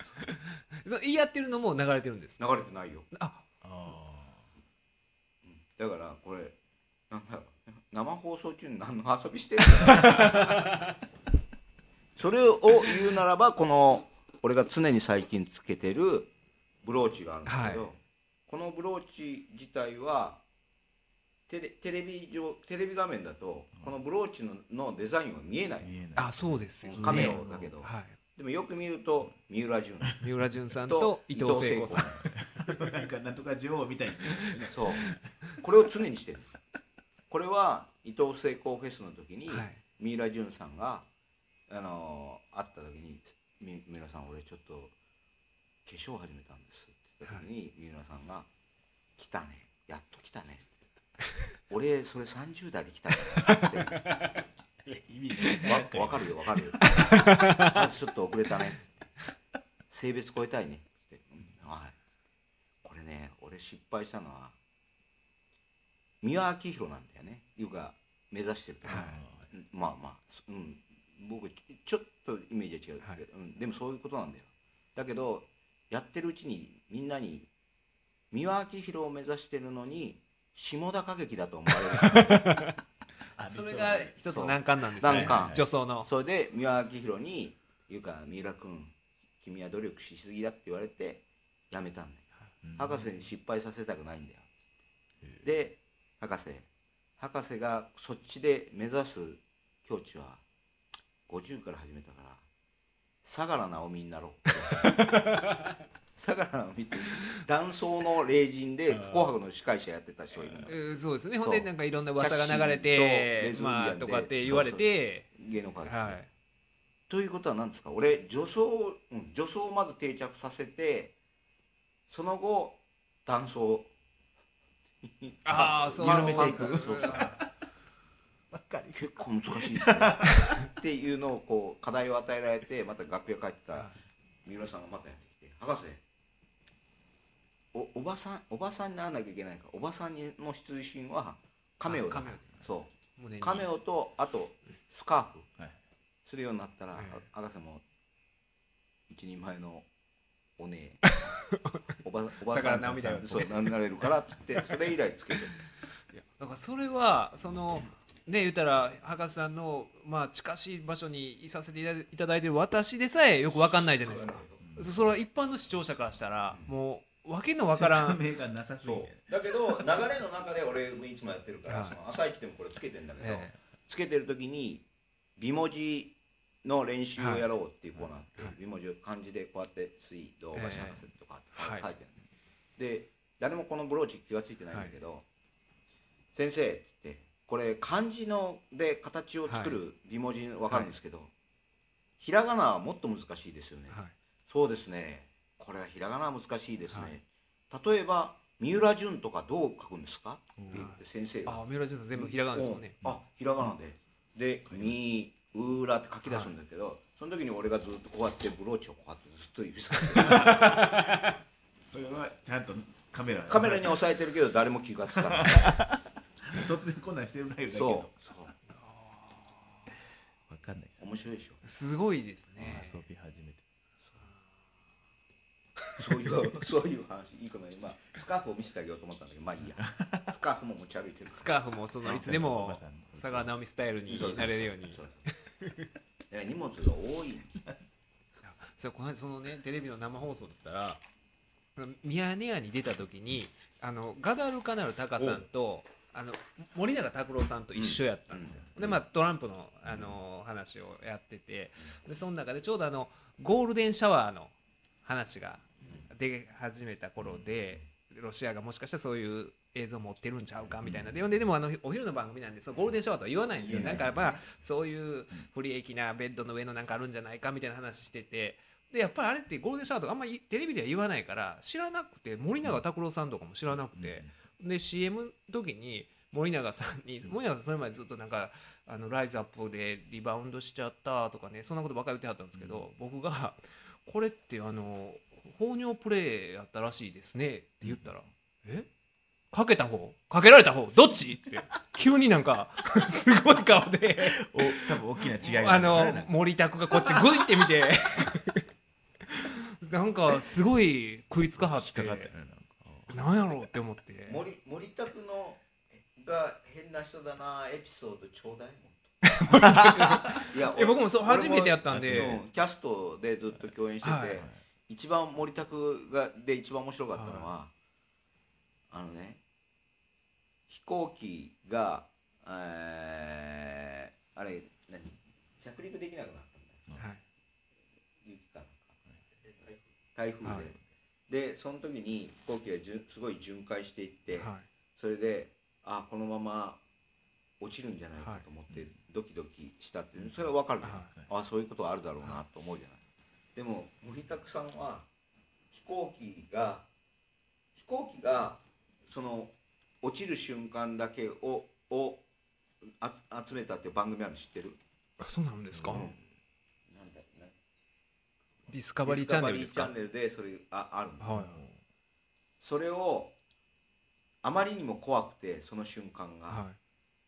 そう言い合ってるのも流れてるんです。流れてないよ。あ。あだからこれなんだろう生放送中に何の遊びしてる それを言うならばこの俺が常に最近つけてるブローチがあるんだけど、はい。このブローチ自体はテレテレビ上テレビ画面だとこのブローチののデザインは見えない。見えない。あそうですよね。カメオだけど。はい。でもよく見ると三浦淳。三浦淳さんと伊藤聖子さん。なんかなんとか女王みたいにそう。これを常にしてる。これは伊藤聖子フェスの時に、はい。三浦淳さんが、あのー会った時に「み三浦さん俺ちょっと化粧始めたんです」って言った時に、三浦さんが「来たね。やっと来たね」俺それ30代で来たから 」って意味わ分かるよ分かる。よまずちょっと遅れたね。性別超えたいね。ってうんはい。これね俺失敗したのは三輪明宏なんだよね。いうか目指してるから、うんまあまあそうん。僕ちょっとイメージは違う。けど、うん、でもそういうことなんだよ。だけどやってるうちにみんなに三輪明宏を目指してるのに下田歌劇だと思われる。あそれが一つの難関なんですね。難関女装の。それで三輪明宏に「いうか三浦君君は努力しすぎだ」って言われてやめたんだよ、博士に失敗させたくないんだよ。で博士。博士がそっちで目指す境地は50から始めたから相良直美になろう 相良直美って男装の霊人で「紅白」の司会者やってた人がいるんだ。えーそうですね。ほんでなんかいろんな噂が流れてまあとかって言われて芸能界ではい。ということは何ですか？俺女装、うん、女装をまず定着させてその後男装あー そう。緩めていく。なんかそう 結構難しいですね。っていうのをこう課題を与えられてまた楽屋帰ってた三浦さんがまたやってきて「博士おおばさんおばさんにならなきゃいけないか。らおばさんにの出身はカメオだそう。カメオとあとスカーフ。はい。するようになったら、はい。博士も一人前のお姉。おばおばさん直美だよそうななれるからっつってそれ以来つけてる。いやだからそれはそのね言ったら博士さんのまあ近しい場所にいさせていたいただいてる私でさえよくわかんないじゃないですか。そそれは一般の視聴者からしたらもうわけのわからん。説明がなさすぎそてう。だけど流れの中で俺いつもやってるから、はい。その朝一でもこれつけてんだけど、えつけてる時に美文字の練習をやろうっていうコーナーあって、はい。美文字を漢字でこうやって「水道橋博士」とかええ書いてある、で誰もこのブローチ気が付いてないんだけど「先生」って言ってこれ漢字ので形を作る美文字わかるんですけど、ひらがなはもっと難しいですよね、はい。そうですねこれはひらがなは難しいですね、はい例えば三浦淳とかどう書くんですか？って言って先生が。あ三浦淳さん全部ひらがなですもんね。うん。あひらがなで。で「みうら」って書き出すんだけど、その時に俺がずっとこうやってブローチをこうやってずっと指さしてそれはちゃんとカメラ。カメラに押さえてるけど誰も気がつかない。突然こんなんしてるライブだけそう。どそう。わかんないですよ。面白いでしょ。すごいですね。遊び始めてそういう。そういう話。いいかな今スカーフを見せてあげようと思ったんだけどまあいいや。スカーフも持ち歩いてるスカーフもそのいつでおも佐川直美スタイルになれるように。荷物が多い。それこそのねテレビの生放送だったらミヤネ屋に出た時にあのガダルカナルタカさんとあの森永卓郎さんと一緒やったんですよ、うん。でまあトランプのあの話をやっててでその中でちょうどあのゴールデンシャワーの話が出始めた頃でロシアがもしかしたらそういう映像を持ってるんちゃうかみたいな。でででもあのお昼の番組なんでそのゴールデンシャワーとは言わないんですよ。言わない。なんかまあそういう不利益なベッドの上のなんかあるんじゃないかみたいな話してて。でやっぱりあれってゴールデンシャワーとかあんまりテレビでは言わないから知らなくて森永卓郎さんとかも知らなくて、で CM の時に森永さんに森永さんそれまでずっとなんかあのライズアップでリバウンドしちゃったとかねそんなことばっかり言ってはったんですけど、僕が「これってあの放尿プレイやったらしいですね」って言ったら「え？かけた方？かけられた方？どっち?」って。急になんか すごい顔で。お多分大きな違いがあの森拓がこっちグイって見て。なんかすごい食いつかはって。なんやろうって思って。森森拓のが変変な人だなエピソードちょうだいもんと。いやえ僕もそう俺初めてやったんうでんキャストでずっと共演してて、はい一番森田がで一番面白かったのは、あのね飛行機が、えーあれ何？着陸できなくなったんだよ。はい。雪かなんか。台風で、はい。でその時に飛行機がじゅすごい巡回していって、はい。それであこのまま落ちるんじゃないかと思ってドキドキしたっていうそれは分かるのよ、あそういうことはあるだろうなと思うじゃない、でも森拓さんは飛行機が飛行機がその落ちる瞬間だけををあ集めたっていう番組あるの知ってる？あそうなんですか、うん。なんだなディスカバリーチャンネルですか？ディスカバリーチャンネルでそれああるの、はいそれをあまりにも怖くてその瞬間が、はい。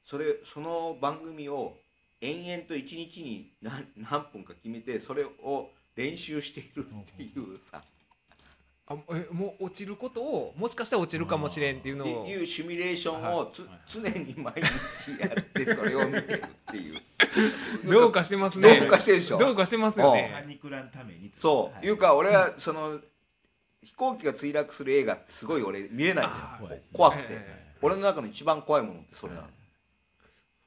それその番組を延々と1日に何何分か決めてそれを練習しているっていうさ、あえもう落ちることをもしかしたら落ちるかもしれんっていうのを。っていうシミュレーションをつ、はい。常に毎日やってそれを見てるっていう。どうかしてますね。どうかしてるでしょ。どうかしてますよパねニクらんためにそう、はいいうか俺はその飛行機が墜落する映画ってすごい俺見れないのよ。あー怖くて、え。俺の中の一番怖いものってそれなの、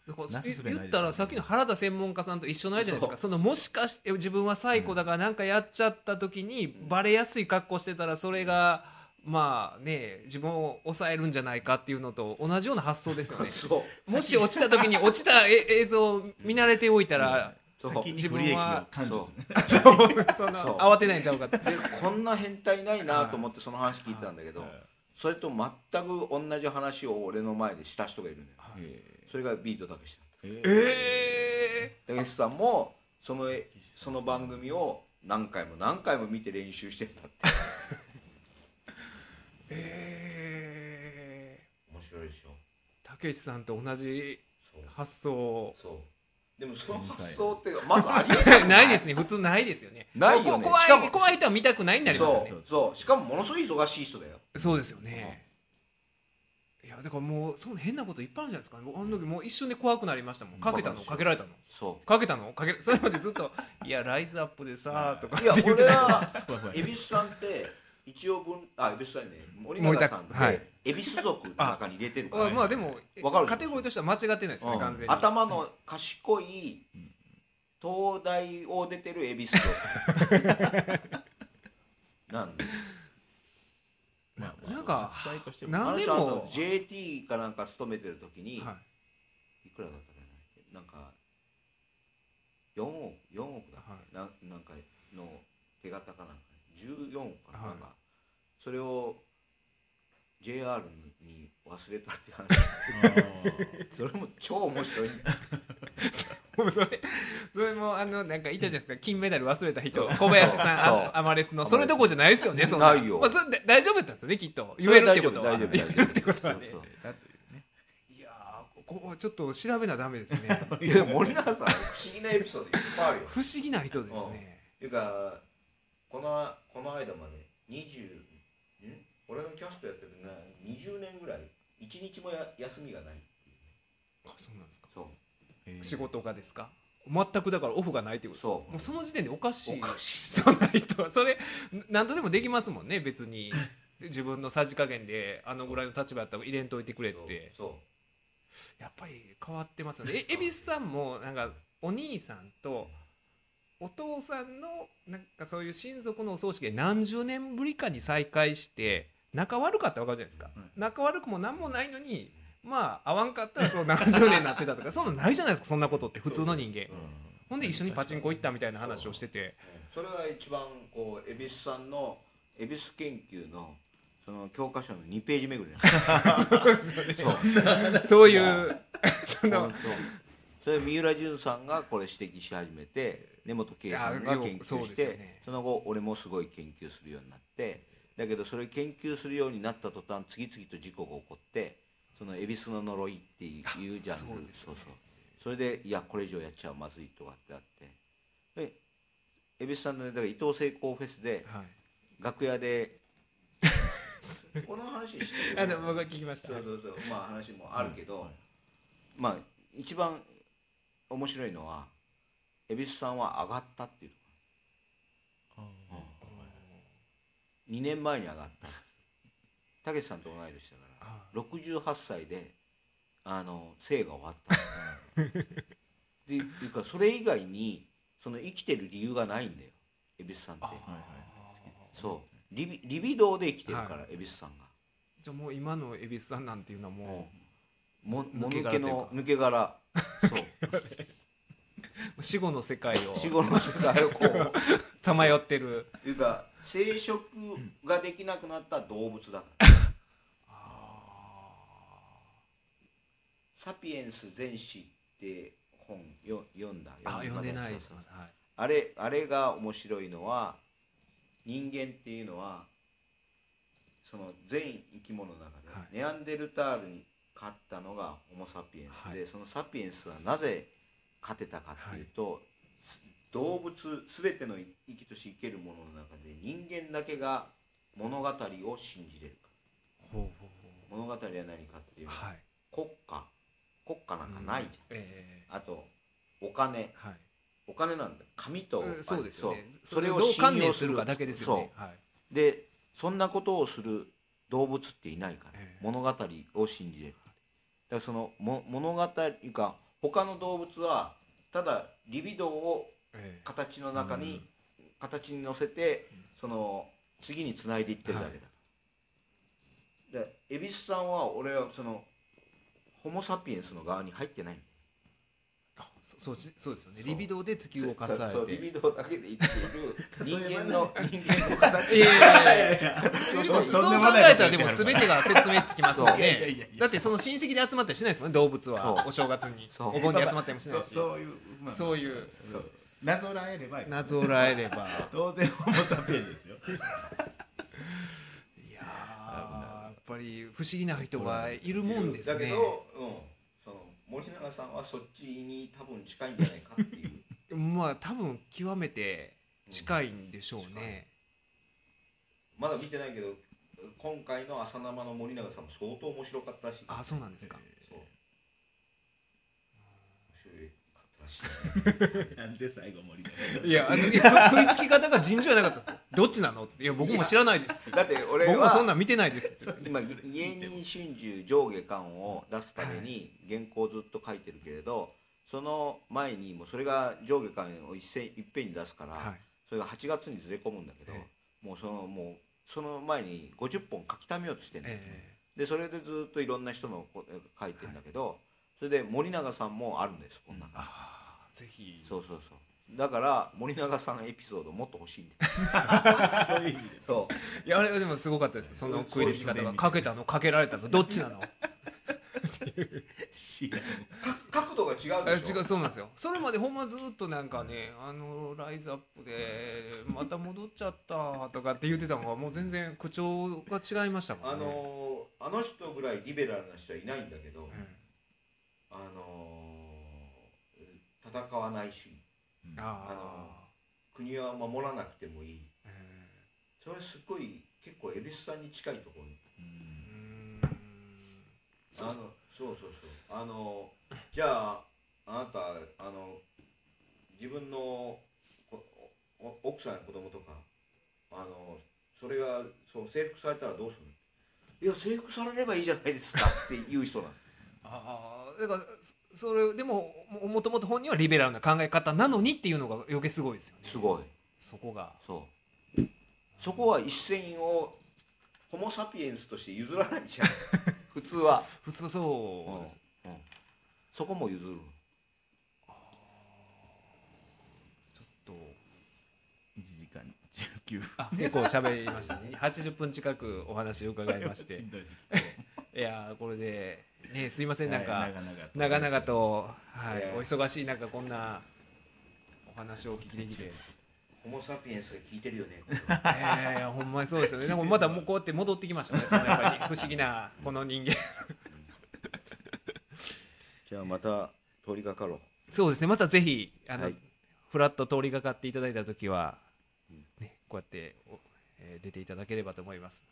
言ったらさっきの原田専門家さんと一緒のあれじゃないですか。そのもしかして自分は最古だから何かやっちゃった時にバレやすい格好してたらそれがまあね自分を抑えるんじゃないかっていうのと同じような発想ですよね。そう。もし落ちた時に落ちたえ映像を見慣れておいたらそう。先に不利益を感知するそのそう慌てないんちゃうかって。でこんな変態ないなと思ってその話聞いてたんだけど、はい。それと全く同じ話を俺の前でした人がいるのよ。えそれがビートたけしだーえたけしさんもそのその番組を何回も何回も見て練習してんだって。ー、え面白いでしょ。ー、たけしさんと同じ発想そう。でもその発想ってまずありえない。ないですね。普通ないですよね。ないよね。こ怖い怖い人は見たくないになりますよね。そう。そう。しかもものすごい忙しい人だよ。そうですよね。いやだからもうそんな変なこといっぱいあるんじゃないですか。僕あの時もう一瞬で怖くなりましたもん。かけたの？かけられたの？そかけたの？かけ それまでずっと「いやライズアップでさ」とかういや俺は恵比寿さんって一応分あ恵比寿さんね。森永さんって、はい。恵比寿族の中に入れてるから。あまあでもわかるカテゴリーとしては間違ってないですねうん。完全に。頭の賢い東大を出てる恵比寿族。なんで？なんか扱いとしても。なあのんでも人あの JT かなんか勤めてる時に、、はい。くらだったかななんか4億4億だ、はい。ななんかの手形かなんか14億かな,、はい。なんかそれを JR に忘れたって話。それも超面白い それそれもあのなんかいたじゃないですか。金メダル忘れた人。小林さんあアマレスの。それどころじゃないですよねそんな。ないよ。まあ、それで大丈夫だったんですよねきっと。言えるってことは。大丈夫大丈夫言えるってことはね。そうそう。いやーここちょっと調べなダメですね。いや森永さん不思議なエピソードいっぱいあるよ。不思議な人ですね。っていうかこのこの間まで20ん？俺のキャストやってるな20年ぐらい。1日もや休みがないっていうあそうなんですか。そう。えー仕事がですか？全くだからオフがないってことそう。もうその時点でおかしい。おかしい。そんな人は。それ何とでもできますもんね別に。自分のさじ加減であのぐらいの立場やったら入れんといてくれって。そやっぱり変わってますよね。え恵比寿さんもなんかお兄さんとお父さんのなんかそういう親族のお葬式で何十年ぶりかに再会して仲悪かったら分かるじゃないですか、うん。仲悪くも何もないのにまあ会わんかったらそう何十年になってたとか そんなんないじゃないですかそんなことって普通の人間。う、うん。ほんで一緒にパチンコ行ったみたいな話をしてて。それが一番こう恵比寿さんの恵比寿研究のその教科書の2ページ目ぐらいそうそう。いうそのそれ三浦淳さんがこれ指摘し始めて根本圭さんが研究してですよね。その後俺もすごい研究するようになってだけどそれ研究するようになった途端次々と事故が起こってその恵比寿の呪いっていうジャンル。ね。そうそう。それでいやこれ以上やっちゃまずいとかってあって。で恵比寿さんのねだから伊藤聖光フェスではい。楽屋でこの話してる あでも僕は聞きました。そうそうそう。まあ話もあるけど、まあ一番面白いのは恵比寿さんは上がったっていうとこ。ろ2年前に上がったたけしさんと同い年だから68歳であの生が終わった でいうかそれ以外にその生きてる理由がないんだよ恵比寿さんって。あはいはいそう。リビリビドーで生きてるから、は恵比寿さんが。じゃあもう今の恵比寿さんなんていうのはももも抜けぬけの 抜け殻。そう。う死後の世界を。死後の世界をこう さまよってる。というか生殖ができなくなった動物だから「サピエンス全史」って本よ読んだ？あ読んでないです。あれあれが面白いのは人間っていうのはその全生き物の中で、はい。ネアンデルタールに勝ったのがホモ・サピエンスで、はい。そのサピエンスはなぜ勝てたかっていうと、す動物全ての生きとし生けるものの中で人間だけが物語を信じれるか。ほうほうほ物語は何かっていううのは、はい。国家国家なんかないじゃん、えあとお金。えはい。お金なんだ紙とうんそうですよね。そう。それを信用する。るかだけですよね。そはい、うでそんなことをする動物っていないから、ええ。物語を信じれる。だからそのも物語いうか他の動物はただリビドーをええ。形の中に、形に乗せてその次につないでいってるだけだ、で恵比寿さんは俺はそのホモ・サピエンスの側に入ってないそそうしそうですよね。リビドーで地球を重ねそうリてビドーだけで生きている 人間の人間の形。いやいやそう考えたらでも全てが説明つきますもんそう。いやいやいや。ねだってその親戚で集まったりしないですもんね動物は。お正月に。そう。お盆に集まったりもしないし。そう。いう、まあ。そういう。なぞらえればいい。なぞらえれば。当然ホモ・サピエンスですよぱり不思議な人がいるもんですね。だけど、うん、その森永さんはそっちに多分近いんじゃないかっていう。まあ多分極めて近いんでしょうね、まだ見てないけど今回の朝生の森永さんも相当面白かったらし。いあそうなんですか、そう。面白かったらし。い なんで最後森永 いやあのいや食いつき方が尋常じゃなかったですどっちなの？って。いや僕も知らないですって。だって俺僕もそんはなん見てないですって。今芸人春秋上下巻を出すために原稿をずっと書いてるけれどその前にもうそれが上下巻を一斉いっぺんに出すから、はい。それが8月にずれ込むんだけど、えもうそのもうその前に50本書き溜めようとしてるんだよ。えでそれでずっといろんな人のこ書いてんだけど、それで森永さんもあるんですこの中に、ああぜひ。そうそうそうだから森永さんエピソードもっと欲しいんで。す そういう意味で。そう。いやあれでもすごかったですその。食いつき方がかけたの。かけられたの。どっちなの？角度が違うえでしょ。違うそうなんですよ。それまでほんまずっとなんかねあのライズアップでまた戻っちゃったとかって言ってたのがもう全然口調が違いましたもんね。あのーあの人ぐらいリベラルな人はいないんだけど、えあのー戦わない主義えああの国は守らなくてもいい。それすごい結構蛭子さんに近いところに。あそうのそうそうそう。あのじゃああなたあの自分の奥さんや子供とかあのそれがそう征服されたらどうするの？いや征服されればいいじゃないですかっていう人なのああだからそそれでもももともと本人はリベラルな考え方なのにっていうのが余計すごいですよね。すごい。そこが。そう。そこは一線をホモ・サピエンスとして譲らないじゃん。普通は、普通そうです。うんそこも譲る。ちょっと1時間。19分。あ結構喋りましたね。80分近くお話を伺いまし してんどいいやーこれでねすいませんなんか、はい長々と、はいお忙しい中こんなお話をお聞きできて。ホモ・サピエンスが聞いてるよね。えー、ほんまにそうですよね。でもまだもうこうやって戻ってきましたねそのやっぱり 不思議なこの人間。じゃあまた通りがかろう。そうですね。またぜひあの、はい。フラッと通りがかっていただいた時は、ね、こうやって、おえー出ていただければと思います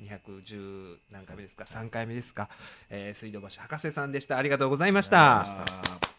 210何回目ですか？3回目ですか、えー水道橋博士さんでした。ありがとうございました。